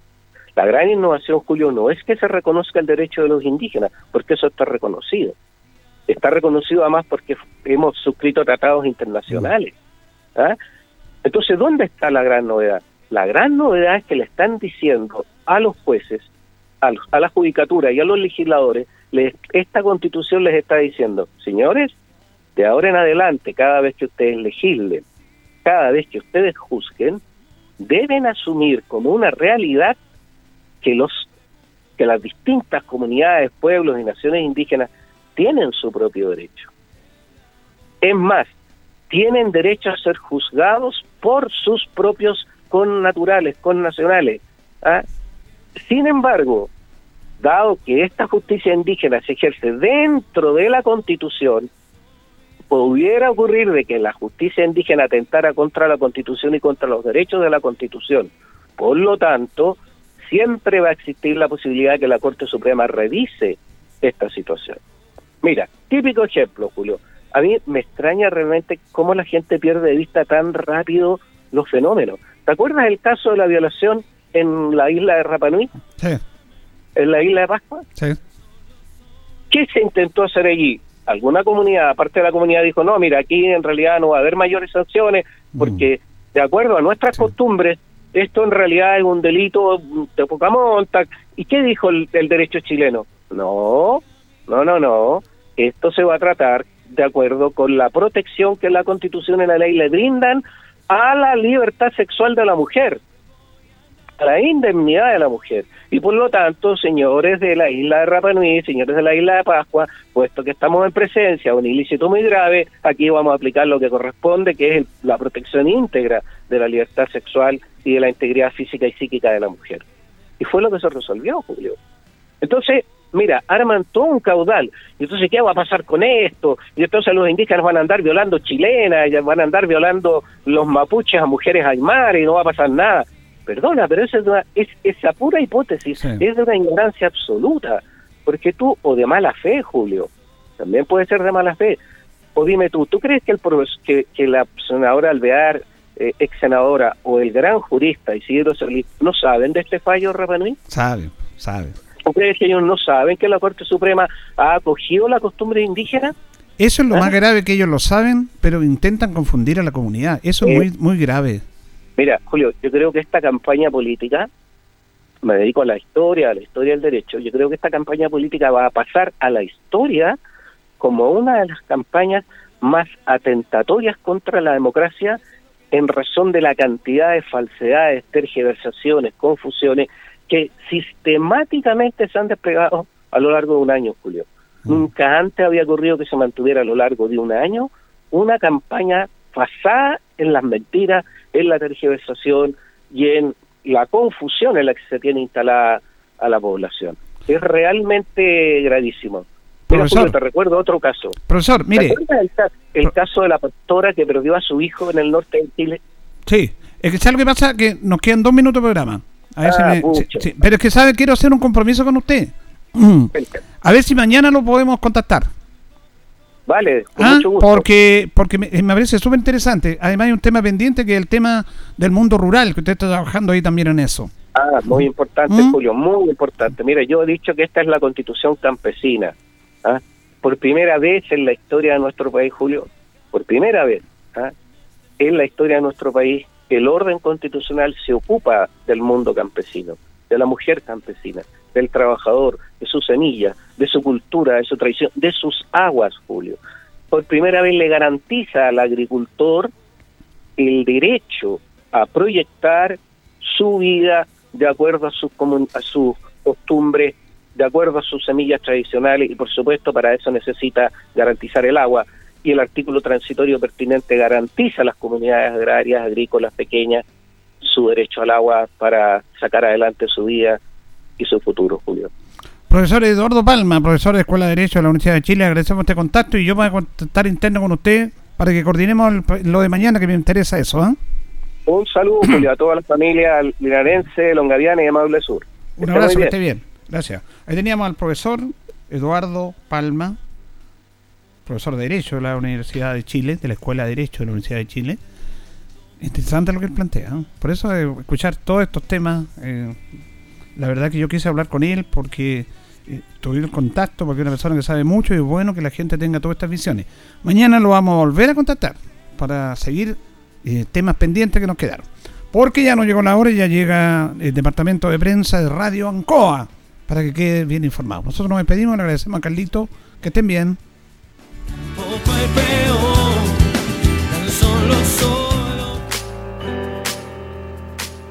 La gran innovación, Julio, no es que se reconozca el derecho de los indígenas, porque eso está reconocido. Está reconocido además porque hemos suscrito tratados internacionales. ¿ah? Entonces, ¿dónde está la gran novedad? La gran novedad es que le están diciendo a los jueces, a, los- a la judicatura y a los legisladores, les- esta constitución les está diciendo, señores, de ahora en adelante, cada vez que ustedes legislen, cada vez que ustedes juzguen, deben asumir como una realidad que los que las distintas comunidades, pueblos y naciones indígenas tienen su propio derecho. Es más, tienen derecho a ser juzgados por sus propios connaturales, connacionales. ¿ah? Sin embargo, dado que esta justicia indígena se ejerce dentro de la constitución, pudiera ocurrir de que la justicia indígena atentara contra la constitución y contra los derechos de la constitución. Por lo tanto, siempre va a existir la posibilidad de que la Corte Suprema revise esta situación. Mira, típico ejemplo, Julio. A mí me extraña realmente cómo la gente pierde de vista tan rápido los fenómenos. ¿Te acuerdas el caso de la violación en la isla de Rapa Nui? Sí. ¿En la isla de Pascua? Sí. ¿Qué se intentó hacer allí? Alguna comunidad, aparte de la comunidad, dijo, no, mira, aquí en realidad no va a haber mayores sanciones porque, de acuerdo a nuestras costumbres, esto en realidad es un delito de poca monta. ¿Y qué dijo el, el derecho chileno? No, no, no, no. Esto se va a tratar de acuerdo con la protección que la Constitución y la ley le brindan a la libertad sexual de la mujer, a la indemnidad de la mujer. Y por lo tanto, señores de la isla de Rapa Nui, señores de la isla de Pascua, puesto que estamos en presencia de un ilícito muy grave, aquí vamos a aplicar lo que corresponde, que es la protección íntegra de la libertad sexual y de la integridad física y psíquica de la mujer. Y fue lo que se resolvió, Julio. Entonces, mira, arman todo un caudal. Y entonces, ¿qué va a pasar con esto? Y entonces los indígenas van a andar violando chilenas, van a andar violando los mapuches a mujeres aymaras y no va a pasar nada. Perdona, pero esa es, una, es esa pura hipótesis, es de una ignorancia absoluta. Porque tú, o de mala fe, Julio, también puede ser de mala fe. O dime tú, ¿tú crees que, el que, que la senadora Alvear, eh, ex senadora, o el gran jurista Isidro Solís, no saben de este fallo, Rapanui? Sabe, sabe. ¿O crees que ellos no saben que la Corte Suprema ha acogido la costumbre indígena? Eso es lo ¿Ah? más grave que ellos lo saben, pero intentan confundir a la comunidad. Eso es Eh. muy, muy grave. Mira, Julio, yo creo que esta campaña política, me dedico a la historia, a la historia del derecho, yo creo que esta campaña política va a pasar a la historia como una de las campañas más atentatorias contra la democracia en razón de la cantidad de falsedades, tergiversaciones, confusiones que sistemáticamente se han desplegado a lo largo de un año, Julio. Nunca antes había ocurrido que se mantuviera a lo largo de un año una campaña basada en las mentiras, en la tergiversación y en la confusión en la que se tiene instalada a la población. Es realmente gravísimo. Mira, Profesor. Julio, te recuerdo otro caso. Profesor, mire. ¿Te acuerdas el, el caso de la pastora que perdió a su hijo en el norte de Chile? Sí, es que ¿sabe lo que pasa? Que nos quedan dos minutos de programa. A ver si Ah, me-. Pero es que, ¿sabe? Quiero hacer un compromiso con usted. A ver si mañana lo podemos contactar. Vale, con ¿Ah? mucho gusto. Porque, porque me, me parece súper interesante. Además hay un tema pendiente que es el tema del mundo rural, que usted está trabajando ahí también en eso. Ah, muy importante, ¿Mm? Julio, muy importante. Mira, yo he dicho que esta es la constitución campesina. ¿ah? Por primera vez en la historia de nuestro país, Julio, por primera vez ¿ah? en la historia de nuestro país, el orden constitucional se ocupa del mundo campesino, de la mujer campesina, del trabajador, de su semilla, de su cultura, de su tradición, de sus aguas, Julio. Por primera vez le garantiza al agricultor el derecho a proyectar su vida de acuerdo a sus, a sus costumbres, de acuerdo a sus semillas tradicionales y por supuesto para eso necesita garantizar el agua y el artículo transitorio pertinente garantiza a las comunidades agrarias, agrícolas pequeñas su derecho al agua para sacar adelante su vida y su futuro, Julio. Profesor Eduardo Palma, profesor de Escuela de Derecho de la Universidad de Chile, agradecemos este contacto y yo voy a contactar interno con usted para que coordinemos el- lo de mañana, que me interesa eso. ¿ah? Un saludo, Julio, a toda la familia linarense, longaviana y amable sur. Un abrazo, que esté bien. Gracias. Ahí teníamos al profesor Eduardo Palma, profesor de Derecho de la Universidad de Chile, de la Escuela de Derecho de la Universidad de Chile. Interesante lo que él plantea. Por eso, eh, escuchar todos estos temas, eh, la verdad que yo quise hablar con él porque eh, tuve el contacto, porque es una persona que sabe mucho y es bueno que la gente tenga todas estas visiones. Mañana lo vamos a volver a contactar para seguir eh, temas pendientes que nos quedaron. Porque ya no llegó la hora y ya llega el departamento de prensa de Radio Ancoa para que quede bien informado. Nosotros nos despedimos, le agradecemos a Carlito, que estén bien.